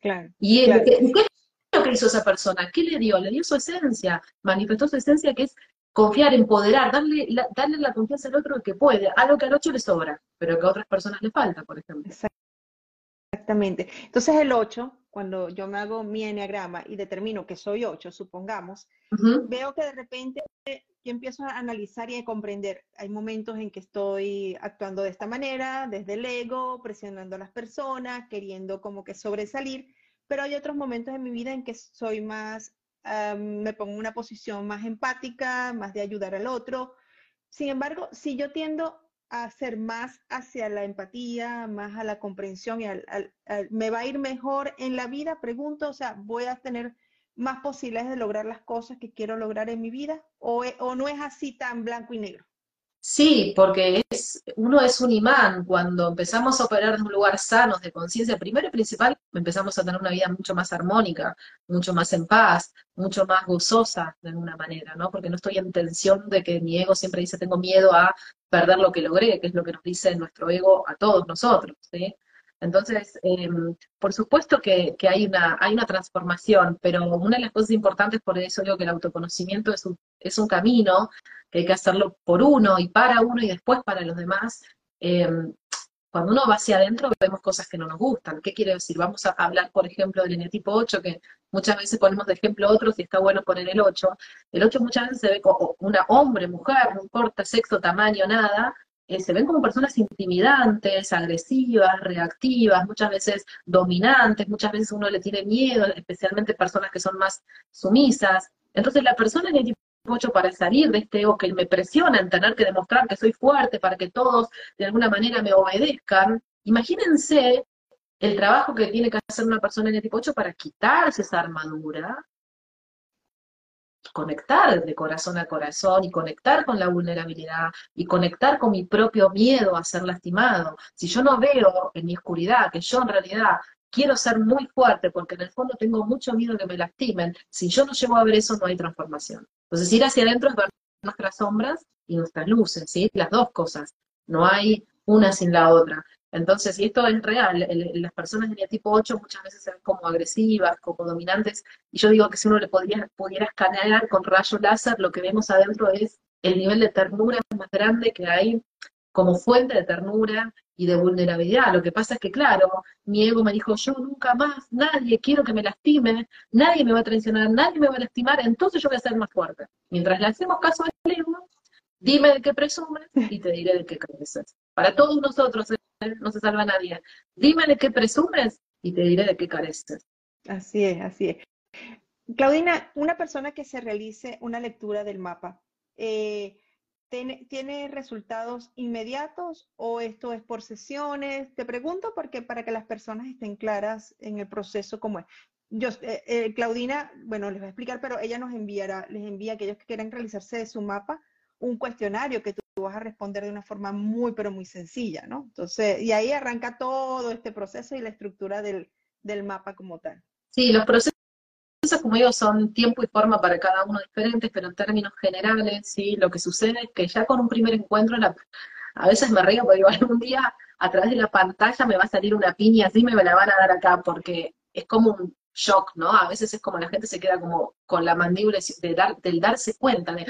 [SPEAKER 2] Claro.
[SPEAKER 3] ¿Y ¿qué, es lo que hizo esa persona? ¿Qué le dio? Le dio su esencia, manifestó su esencia que es confiar, empoderar, darle la, darle la confianza al otro de que puede, algo que al otro le sobra, pero que a otras personas le falta, por ejemplo.
[SPEAKER 2] Exactamente. Entonces el 8 cuando yo me hago mi enneagrama y determino que soy 8, supongamos, veo que de repente yo empiezo a analizar y a comprender. Hay momentos en que estoy actuando de esta manera, desde el ego, presionando a las personas, queriendo como que sobresalir, pero hay otros momentos en mi vida en que soy más, me pongo en una posición más empática, más de ayudar al otro. Sin embargo, si yo tiendo hacer más hacia la empatía, más a la comprensión y al, me va a ir mejor en la vida, pregunto, o sea, voy a tener más posibilidades de lograr las cosas que quiero lograr en mi vida o, o no es así tan blanco y negro.
[SPEAKER 3] Sí, porque es, uno es un imán. Cuando empezamos a operar en un lugar sano de conciencia, primero y principal, empezamos a tener una vida mucho más armónica, mucho más en paz, mucho más gozosa de alguna manera, ¿no? Porque no estoy en tensión de que mi ego siempre dice tengo miedo a perder lo que logré, que es lo que nos dice nuestro ego a todos nosotros, ¿sí? Entonces, em, por supuesto que, hay, una, hay una transformación, pero una de las cosas importantes, por eso digo que el autoconocimiento es un, es un camino, que hay que hacerlo por uno y para uno y después para los demás. Em, cuando uno va hacia adentro vemos cosas que no nos gustan. ¿Qué quiere decir? Vamos a hablar, por ejemplo, del eneatipo 8, que muchas veces ponemos de ejemplo otros y está bueno poner el 8. El 8 muchas veces se ve como una hombre, mujer, no importa sexo, tamaño, nada, eh, se ven como personas intimidantes, agresivas, reactivas, muchas veces dominantes, muchas veces uno le tiene miedo, especialmente personas que son más sumisas. Entonces la persona en el tipo 8 para salir de este ego que me presiona en tener que demostrar que soy fuerte para que todos de alguna manera me obedezcan, imagínense el trabajo que tiene que hacer una persona en el tipo 8 para quitarse esa armadura conectar de corazón a corazón y conectar con la vulnerabilidad y conectar con mi propio miedo a ser lastimado. Si yo no veo en mi oscuridad que yo en realidad quiero ser muy fuerte porque en el fondo tengo mucho miedo que me lastimen, si yo no llego a ver eso no hay transformación. Entonces ir hacia adentro es ver nuestras sombras y nuestras luces, ¿sí? Las dos cosas. No hay una sin la otra. Entonces, y esto es real, las personas de tipo 8 muchas veces se ven como agresivas, como dominantes, y yo digo que si uno le podría, pudiera escanear con rayos láser, lo que vemos adentro es el nivel de ternura más grande que hay como fuente de ternura y de vulnerabilidad. Lo que pasa es que, claro, mi ego me dijo, yo nunca más, nadie quiero que me lastime, nadie me va a traicionar, nadie me va a lastimar, entonces yo voy a ser más fuerte. Mientras le hacemos caso al ego, dime de qué presumes y te diré de qué careces. Para todos nosotros no se salva nadie. Dime de qué presumes y te diré de qué careces.
[SPEAKER 2] Así es, así es. Claudina, una persona que se realice una lectura del mapa, eh, ¿tiene, resultados inmediatos o esto es por sesiones? Te pregunto porque para que las personas estén claras en el proceso como es. Yo, eh, eh, Claudina, bueno, les voy a explicar, pero ella nos enviará, les envía a aquellos que quieran realizarse su mapa un cuestionario que tú vas a responder de una forma muy, pero muy sencilla, ¿no? Entonces, y ahí arranca todo este proceso y la estructura del, mapa como tal.
[SPEAKER 3] Sí, los procesos como digo, son tiempo y forma para cada uno diferentes, pero en términos generales, sí, lo que sucede es que ya con un primer encuentro, a veces me río porque digo, algún día a través de la pantalla me va a salir una piña así, me la van a dar acá, porque es como un shock, ¿no? A veces es como la gente se queda como con la mandíbula del darse cuenta, de,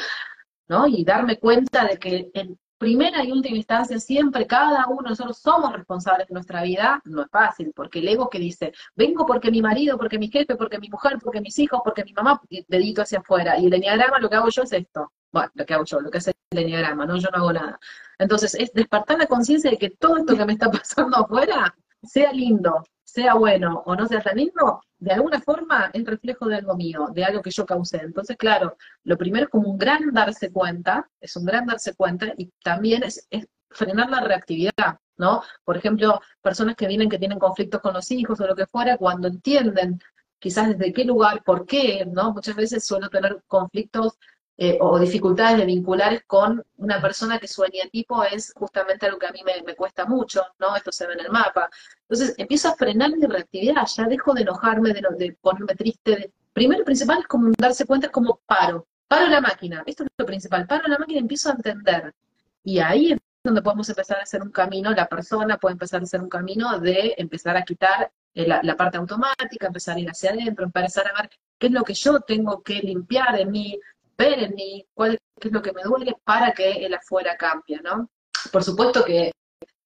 [SPEAKER 3] ¿no? Y darme cuenta de que en primera y última instancia siempre cada uno de nosotros somos responsables de nuestra vida, no es fácil, porque el ego que dice, vengo porque mi marido, porque mi jefe, porque mi mujer, porque mis hijos, porque mi mamá, dedito hacia afuera, y el enneagrama lo que hago yo es esto, bueno, lo que hago yo, lo que hace el enneagrama, ¿no? Yo no hago nada. Entonces, es despertar la conciencia de que todo esto que me está pasando afuera sea lindo, sea bueno o no sea tan lindo, de alguna forma es reflejo de algo mío, de algo que yo causé. Entonces, claro, lo primero es como un gran darse cuenta, es un gran darse cuenta y también es, frenar la reactividad, ¿no? Por ejemplo, personas que vienen que tienen conflictos con los hijos o lo que fuera, cuando entienden quizás desde qué lugar, por qué, ¿no? Muchas veces suelo tener conflictos eh, o dificultades de vinculares con una persona que su eneatipo es justamente algo que a mí me, cuesta mucho, ¿no? Esto se ve en el mapa. Entonces empiezo a frenar mi reactividad, ya dejo de enojarme, de, de ponerme triste. Primero y principal es como darse cuenta, es como paro, paro la máquina, esto es lo principal, paro la máquina y empiezo a entender. Y ahí es donde podemos empezar a hacer un camino, la persona puede empezar a hacer un camino de empezar a quitar eh, la, parte automática, empezar a ir hacia adentro, empezar a ver qué es lo que yo tengo que limpiar de mí, ver en mí cuál es lo que me duele para que el afuera cambie, ¿no? Por supuesto que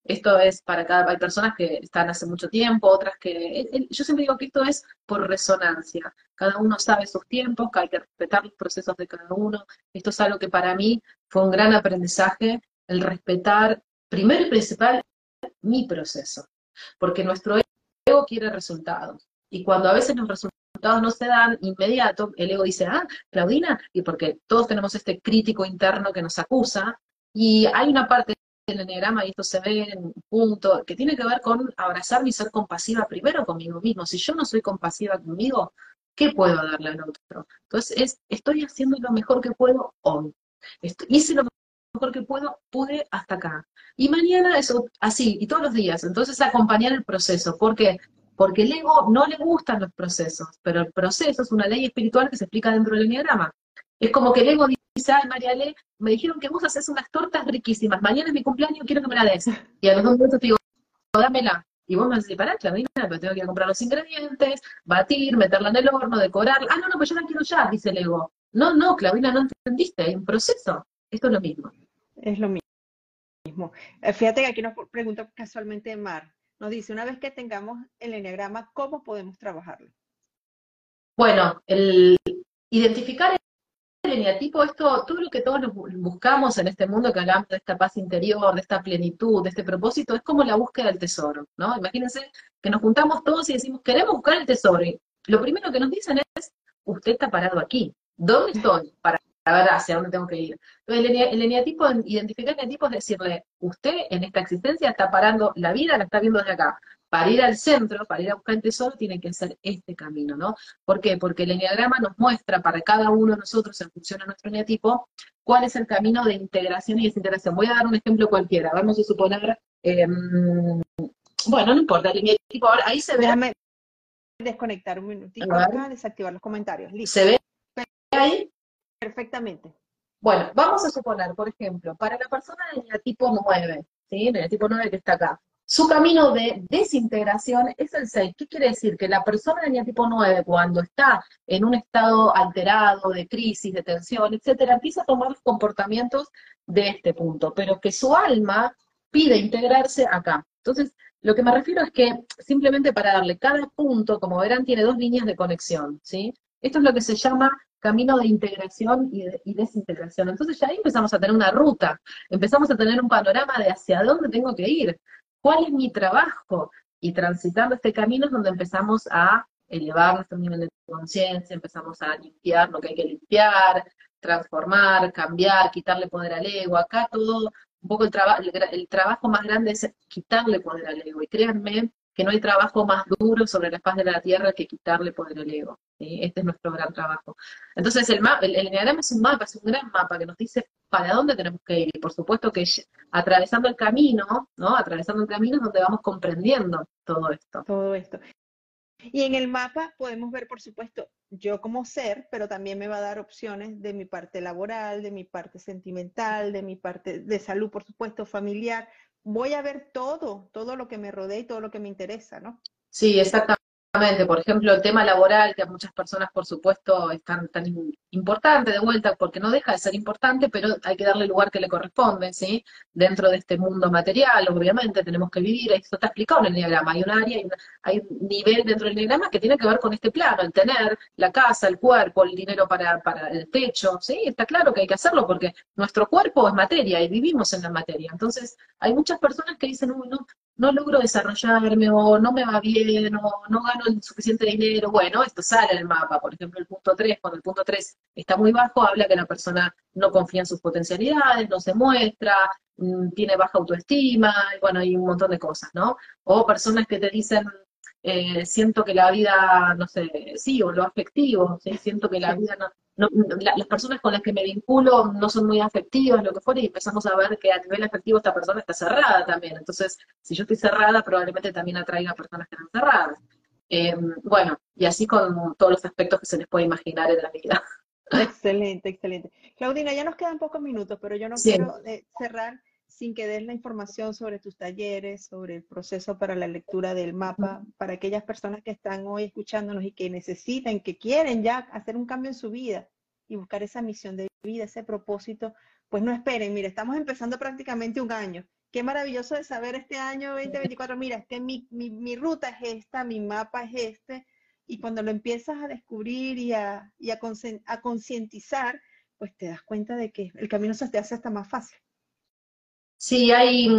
[SPEAKER 3] esto es para cada, hay personas que están hace mucho tiempo, otras que, yo siempre digo que esto es por resonancia, cada uno sabe sus tiempos, que hay que respetar los procesos de cada uno, esto es algo que para mí fue un gran aprendizaje, el respetar, primero y principal, mi proceso, porque nuestro ego quiere resultados, y cuando a veces los resultados no se dan inmediato, el ego dice, ah, Claudina, y porque todos tenemos este crítico interno que nos acusa, y hay una parte del enneagrama, y esto se ve en un punto, que tiene que ver con abrazarme y ser compasiva primero conmigo mismo. Si yo no soy compasiva conmigo, ¿qué puedo darle al otro? Entonces, es, estoy haciendo lo mejor que puedo hoy. hice lo mejor que puedo, pude hasta acá. Y mañana eso, así, y todos los días. Entonces, acompañar el proceso, porque porque el ego no le gustan los procesos, pero el proceso es una ley espiritual que se explica dentro del enneagrama. Es como que el ego dice, ay, Mariale, me dijeron que vos haces unas tortas riquísimas, mañana es mi cumpleaños, quiero que me la des. Y a los dos minutos te digo, dámela. Y vos me decís, pará, Claudina, pero tengo que ir comprar los ingredientes, batir, meterla en el horno, decorar. Ah, no, no, pues yo la quiero ya, dice el ego. No, no, Claudina, no entendiste, hay un proceso. Esto es lo mismo.
[SPEAKER 2] Es lo mismo. Eh, fíjate que aquí nos pregunta casualmente Mar, nos dice, una vez que tengamos el enneagrama, ¿cómo podemos trabajarlo?
[SPEAKER 3] Bueno, el identificar el eneatipo, esto, todo lo que todos buscamos en este mundo que hablamos de esta paz interior, de esta plenitud, de este propósito, es como la búsqueda del tesoro, ¿no? Imagínense que nos juntamos todos y decimos, queremos buscar el tesoro. Y lo primero que nos dicen es, usted está parado aquí. ¿Dónde estoy? Para a ver hacia dónde tengo que ir. el, el eneatipo, identificar el eneatipo es decirle, usted en esta existencia está parando la vida, la está viendo desde acá. Para ir al centro, para ir a buscar el tesoro, tiene que hacer este camino, ¿no? ¿Por qué? Porque el eneagrama nos muestra para cada uno de nosotros, en función de nuestro eneatipo, cuál es el camino de integración y desintegración. Voy a dar un ejemplo cualquiera. Vamos a suponer, em, bueno, no importa, el eneatipo, ahora ahí se ve...
[SPEAKER 2] Déjame desconectar un minutito acá, desactivar los comentarios.
[SPEAKER 3] Listo. ¿Se ve ahí?
[SPEAKER 2] Perfectamente.
[SPEAKER 3] Bueno, vamos a suponer, por ejemplo, para la persona del tipo 9, ¿sí? el tipo 9 que está acá, su camino de desintegración es el 6. ¿Qué quiere decir? Que la persona del tipo 9, cuando está en un estado alterado, de crisis, de tensión, etcétera, empieza a tomar los comportamientos de este punto, pero que su alma pide integrarse acá. Entonces, lo que me refiero es que simplemente para darle cada punto, como verán, tiene dos líneas de conexión, ¿sí? Esto es lo que se llama camino de integración y, desintegración. Entonces ya ahí empezamos a tener una ruta, empezamos a tener un panorama de hacia dónde tengo que ir, cuál es mi trabajo, y transitando este camino es donde empezamos a elevar nuestro nivel de conciencia, empezamos a limpiar lo que hay que limpiar, transformar, cambiar, quitarle poder al ego. Acá todo, un poco el, el trabajo más grande es quitarle poder al ego. Y créanme que no hay trabajo más duro sobre la faz de la tierra que quitarle poder al ego. Este es nuestro gran trabajo. Entonces, el, mapa, el, es un mapa, es un gran mapa que nos dice para dónde tenemos que ir. Y por supuesto que atravesando el camino, ¿no? Atravesando el camino es donde vamos comprendiendo todo esto.
[SPEAKER 2] Todo esto. Y en el mapa podemos ver, por supuesto, yo como ser, pero también me va a dar opciones de mi parte laboral, de mi parte sentimental, de mi parte de salud, por supuesto, familiar. Voy a ver todo, todo lo que me rodea y todo lo que me interesa, ¿no?
[SPEAKER 3] Sí, exactamente. Por ejemplo, el tema laboral, que a muchas personas, por supuesto, es tan, tan importante de vuelta, porque no deja de ser importante, pero hay que darle el lugar que le corresponde, ¿sí? Dentro de este mundo material, obviamente, tenemos que vivir, esto está explicado en el diagrama, hay un área, hay, un nivel dentro del diagrama que tiene que ver con este plano, el tener la casa, el cuerpo, el dinero para, para el techo, ¿sí? Está claro que hay que hacerlo, porque nuestro cuerpo es materia y vivimos en la materia. Entonces, hay muchas personas que dicen, uy, no, no logro desarrollarme o no me va bien o no gano el suficiente dinero. Bueno, esto sale en el mapa. Por ejemplo, el punto 3, cuando el punto 3 está muy bajo, habla que la persona no confía en sus potencialidades, no se muestra, mm, tiene baja autoestima, y bueno, hay un montón de cosas, ¿no? O personas que te dicen, eh, siento que la vida, no sé, sí, o lo afectivo, ¿sí? siento que la vida no, las personas con las que me vinculo no son muy afectivas, lo que fuera, y empezamos a ver que a nivel afectivo esta persona está cerrada también. Entonces, si yo estoy cerrada, probablemente también atraiga a personas que están cerradas. Em, bueno, y así con todos los aspectos que se les puede imaginar en la vida.
[SPEAKER 2] Excelente, excelente. Claudina, ya nos quedan pocos minutos, pero yo no quiero eh, cerrar sin que des la información sobre tus talleres, sobre el proceso para la lectura del mapa, para aquellas personas que están hoy escuchándonos y que necesitan, que quieren ya hacer un cambio en su vida y buscar esa misión de vida, ese propósito, pues no esperen, mire, estamos empezando prácticamente un año. Qué maravilloso de saber este año 2024, mira, este, mi, mi, ruta es esta, mi mapa es este, y cuando lo empiezas a descubrir y a, y a concientizar, pues te das cuenta de que el camino se te hace hasta más fácil.
[SPEAKER 3] Sí, hay,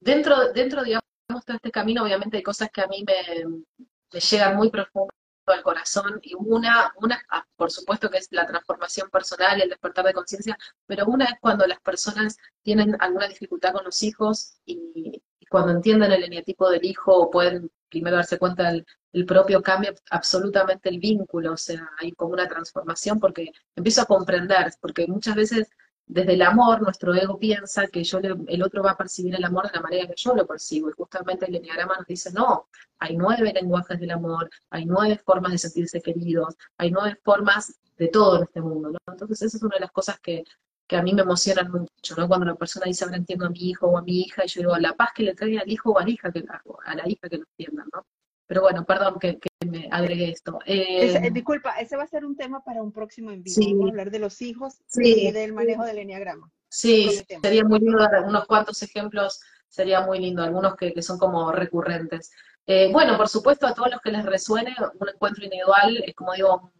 [SPEAKER 3] dentro, dentro, digamos, de este camino, obviamente hay cosas que a mí me, llegan muy profundo al corazón, y una, una, ah, por supuesto que es la transformación personal y el despertar de conciencia, pero una es cuando las personas tienen alguna dificultad con los hijos y, cuando entienden el eneatipo del hijo pueden primero darse cuenta del el propio cambio absolutamente el vínculo, o sea, hay como una transformación porque empiezo a comprender, porque muchas veces desde el amor, nuestro ego piensa que yo el otro va a percibir el amor de la manera que yo lo percibo. Y justamente el enneagrama nos dice, no, hay nueve lenguajes del amor, hay nueve formas de sentirse queridos, hay nueve formas de todo en este mundo. ¿no? Entonces esa es una de las cosas que, a mí me emocionan mucho, ¿no? Cuando la persona dice, ahora entiendo a mi hijo o a mi hija, y yo digo, la paz que le trae al hijo o a la hija que, a la hija que lo entiendan, ¿no? Pero bueno, perdón que, me agregué esto.
[SPEAKER 2] Eh, disculpa, ese va a ser un tema para un próximo en vivo, hablar de los hijos y del manejo del enneagrama.
[SPEAKER 3] Sí, sería muy lindo dar unos cuantos ejemplos, sería muy lindo, algunos que, son como recurrentes. Eh, bueno, por supuesto, a todos los que les resuene, un encuentro individual es como digo,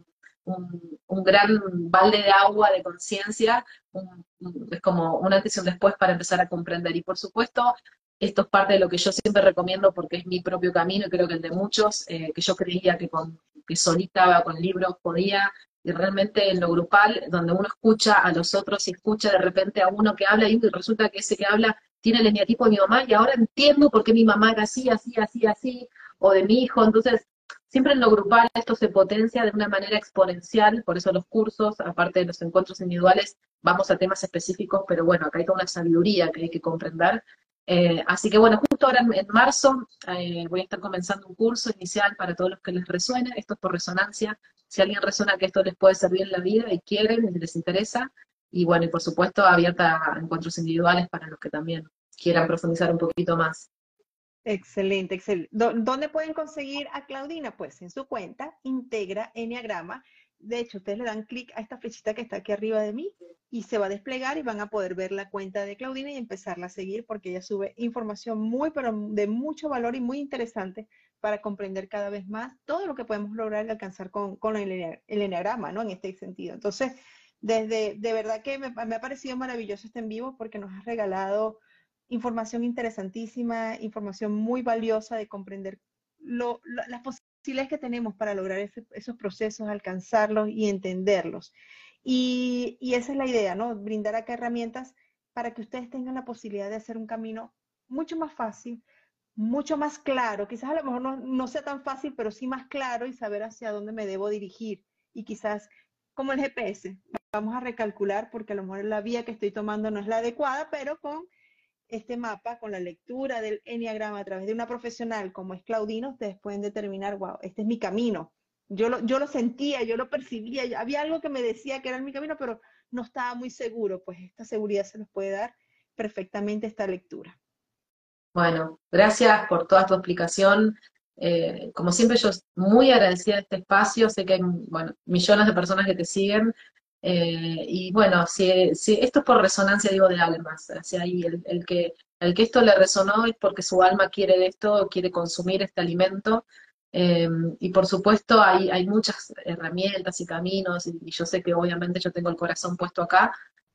[SPEAKER 3] un, un gran balde de agua de conciencia, es como un antes y un después para empezar a comprender. Y por supuesto, esto es parte de lo que yo siempre recomiendo porque es mi propio camino y creo que el de muchos, eh, que yo creía que, con, que solita con libros podía, y realmente en lo grupal, donde uno escucha a los otros y escucha de repente a uno que habla y resulta que ese que habla tiene el eneatipo de mi mamá y ahora entiendo por qué mi mamá era así, así, así, así, o de mi hijo, entonces siempre en lo grupal esto se potencia de una manera exponencial, por eso los cursos, aparte de los encuentros individuales, vamos a temas específicos, pero bueno, acá hay toda una sabiduría que hay que comprender eh, así que bueno, justo ahora en, marzo eh, voy a estar comenzando un curso inicial para todos los que les resuene, esto es por resonancia, si alguien resuena que esto les puede servir en la vida y quieren les interesa, y bueno, y por supuesto abierta a encuentros individuales para los que también quieran profundizar un poquito más.
[SPEAKER 2] Excelente, excelente. ¿Dónde pueden conseguir a Claudina? Pues en su cuenta, Integra Enneagrama, de hecho, ustedes le dan clic a esta flechita que está aquí arriba de mí y se va a desplegar y van a poder ver la cuenta de Claudina y empezarla a seguir porque ella sube información muy, pero de mucho valor y muy interesante para comprender cada vez más todo lo que podemos lograr y alcanzar con, el, el enneagrama, ¿no? En este sentido. Entonces, desde, de verdad que me, ha parecido maravilloso este en vivo porque nos ha regalado información interesantísima, información muy valiosa de comprender lo, las posibilidades que tenemos para lograr esos procesos, alcanzarlos y entenderlos. Y, esa es la idea, ¿no? Brindar acá herramientas para que ustedes tengan la posibilidad de hacer un camino mucho más fácil, mucho más claro. Quizás a lo mejor no, no sea tan fácil, pero sí más claro y saber hacia dónde me debo dirigir. Y quizás como el GPS, vamos a recalcular porque a lo mejor la vía que estoy tomando no es la adecuada, pero con este mapa con la lectura del enneagrama a través de una profesional como es Claudina, ustedes pueden determinar, wow, este es mi camino. Yo lo, yo lo sentía, yo lo percibía, había algo que me decía que era mi camino, pero no estaba muy seguro, pues esta seguridad se nos puede dar perfectamente esta lectura.
[SPEAKER 3] Bueno, gracias por toda tu explicación. Eh, como siempre, yo muy agradecida de este espacio. Sé que hay bueno, millones de personas que te siguen. Eh, y bueno, si, esto es por resonancia, digo, de almas. O ahí el, que, el que esto le resonó es porque su alma quiere esto, quiere consumir este alimento. Eh, y por supuesto hay, hay muchas herramientas y caminos, y, yo sé que obviamente yo tengo el corazón puesto acá,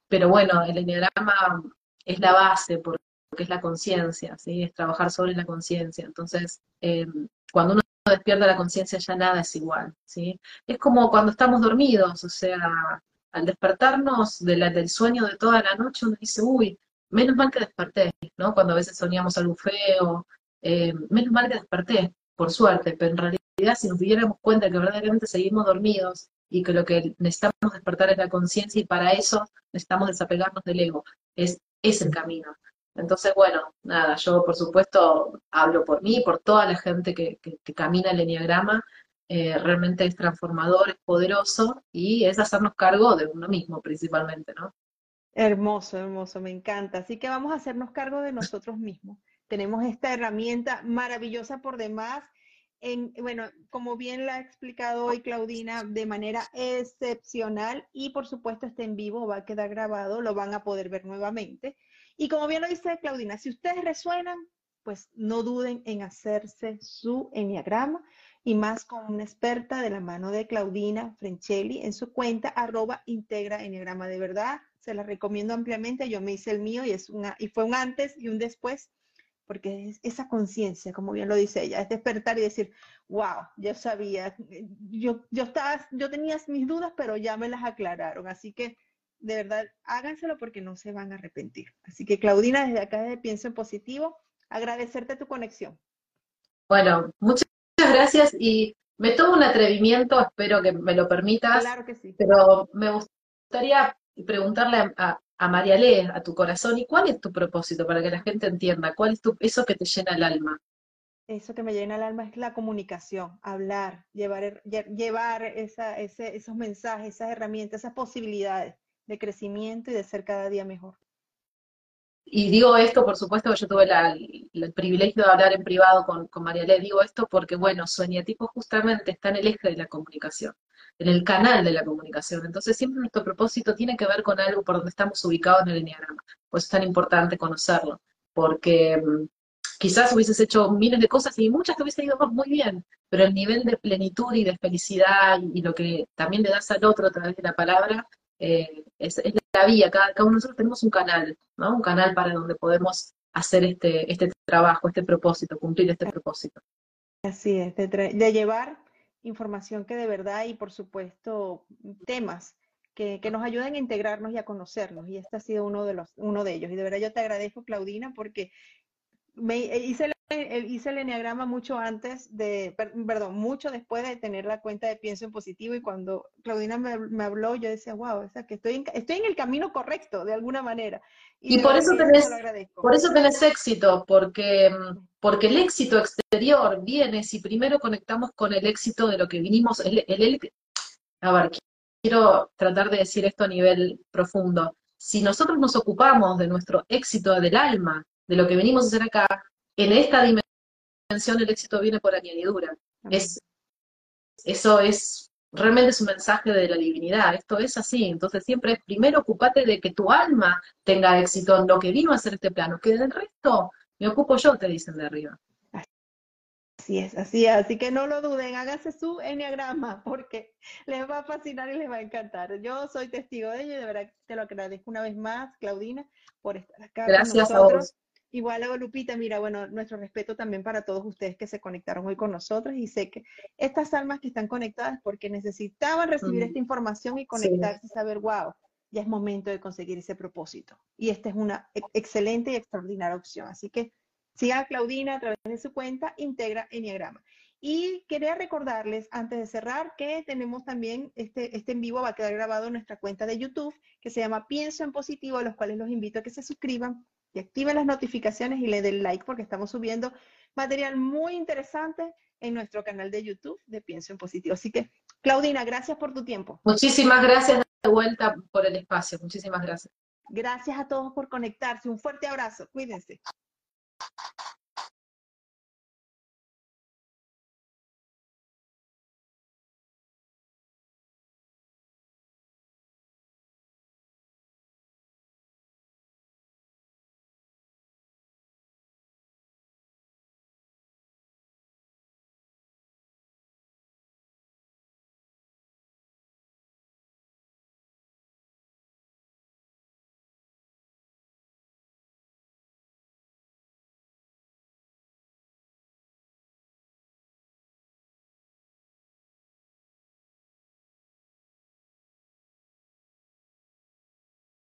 [SPEAKER 3] pero bueno, el enneagrama es la base, porque es la conciencia, ¿sí? es trabajar sobre la conciencia. Entonces, eh, cuando uno despierta la conciencia ya nada es igual. ¿sí? Es como cuando estamos dormidos, o sea, al despertarnos del sueño de toda la noche, uno dice, uy, menos mal que desperté, ¿no? Cuando a veces soñamos algo feo, eh, menos mal que desperté, por suerte, pero en realidad si nos diéramos cuenta que verdaderamente seguimos dormidos y que lo que necesitamos despertar es la conciencia y para eso necesitamos desapegarnos del ego, es, es el camino. Entonces, bueno, nada, yo por supuesto hablo por mí, por toda la gente que, camina el enneagrama, eh, realmente es transformador, es poderoso y es hacernos cargo de uno mismo principalmente, ¿no?
[SPEAKER 2] Hermoso, hermoso, me encanta. Así que vamos a hacernos cargo de nosotros mismos. Tenemos esta herramienta maravillosa por demás. En, bueno, como bien la ha explicado hoy Claudina, de manera excepcional y por supuesto este en vivo va a quedar grabado, lo van a poder ver nuevamente. Y como bien lo dice Claudina, si ustedes resuenan, pues no duden en hacerse su enneagrama y más con una experta de la mano de Claudina Frenchelli en su cuenta arroba integra enneagrama de verdad. Se la recomiendo ampliamente. Yo me hice el mío y, es una, y fue un antes y un después porque es esa conciencia, como bien lo dice ella, es despertar y decir, wow, yo sabía, yo, yo, estaba, yo tenía mis dudas, pero ya me las aclararon. Así que de verdad, háganselo porque no se van a arrepentir. Así que Claudina, desde acá de Pienso en Positivo, agradecerte tu conexión.
[SPEAKER 3] Bueno, muchas gracias y me tomo un atrevimiento, espero que me lo permitas.
[SPEAKER 2] Claro que sí.
[SPEAKER 3] Pero me gustaría preguntarle a, a María Le, a tu corazón, ¿y cuál es tu propósito para que la gente entienda? ¿Cuál es tu, eso que te llena el alma?
[SPEAKER 2] Eso que me llena el alma es la comunicación, hablar, llevar, llevar esa, esos mensajes, esas herramientas, esas posibilidades de crecimiento y de ser cada día mejor.
[SPEAKER 3] Y digo esto, por supuesto, que yo tuve el privilegio de hablar en privado con, María Le, digo esto porque, bueno, Sueñatipo justamente está en el eje de la comunicación, en el canal de la comunicación. Entonces, siempre nuestro propósito tiene que ver con algo por donde estamos ubicados en el enneagrama. Por eso es tan importante conocerlo, porque mm, quizás hubieses hecho miles de cosas y muchas te hubiesen ido muy bien, pero el nivel de plenitud y de felicidad y lo que también le das al otro a través de la palabra eh, es, la vía, cada, uno de nosotros tenemos un canal, ¿no? Un canal para donde podemos hacer este, este trabajo, este propósito, cumplir este propósito.
[SPEAKER 2] Así es, de, llevar información que de verdad y por supuesto temas que, que, nos ayuden a integrarnos y a conocernos. Y este ha sido uno de, los, uno de ellos. Y de verdad yo te agradezco, Claudina, porque me hice el, hice el enneagrama mucho antes de, perdón, mucho después de tener la cuenta de Pienso en Positivo y cuando Claudina me, habló, yo decía, wow, o sea, que estoy en, estoy en el camino correcto de alguna manera.
[SPEAKER 3] Y, por, eso tenés, por eso tenés éxito, porque, porque el éxito exterior viene si primero conectamos con el éxito de lo que vinimos. El, el, a ver, quiero tratar de decir esto a nivel profundo. Si nosotros nos ocupamos de nuestro éxito del alma, de lo que venimos a hacer acá, en esta dimensión el éxito viene por añadidura. Es, eso es, realmente es un mensaje de la divinidad, esto es así, entonces siempre es primero ocupate de que tu alma tenga éxito en lo que vino a hacer este plano, que del resto me ocupo yo, te dicen de arriba.
[SPEAKER 2] Así es, así es, así que no lo duden, hágase su enneagrama porque les va a fascinar y les va a encantar. Yo soy testigo de ello y de verdad te lo agradezco una vez más, Claudina, por estar acá.
[SPEAKER 3] Gracias a vos.
[SPEAKER 2] Igual a Lupita, mira, bueno, nuestro respeto también para todos ustedes que se conectaron hoy con nosotros y sé que estas almas que están conectadas porque necesitaban recibir esta información y conectarse y saber, wow, ya es momento de conseguir ese propósito. Y esta es una excelente y extraordinaria opción. Así que siga a Claudina a través de su cuenta, integra Enneagrama. Y quería recordarles, antes de cerrar, que tenemos también este, este en vivo, va a quedar grabado en nuestra cuenta de YouTube, que se llama Pienso en Positivo, a los cuales los invito a que se suscriban y activen las notificaciones y le den like porque estamos subiendo material muy interesante en nuestro canal de YouTube de Pienso en Positivo. Así que, Claudina, gracias por tu tiempo.
[SPEAKER 3] Muchísimas gracias de vuelta por el espacio. Muchísimas gracias.
[SPEAKER 2] Gracias a todos por conectarse. Un fuerte abrazo. Cuídense.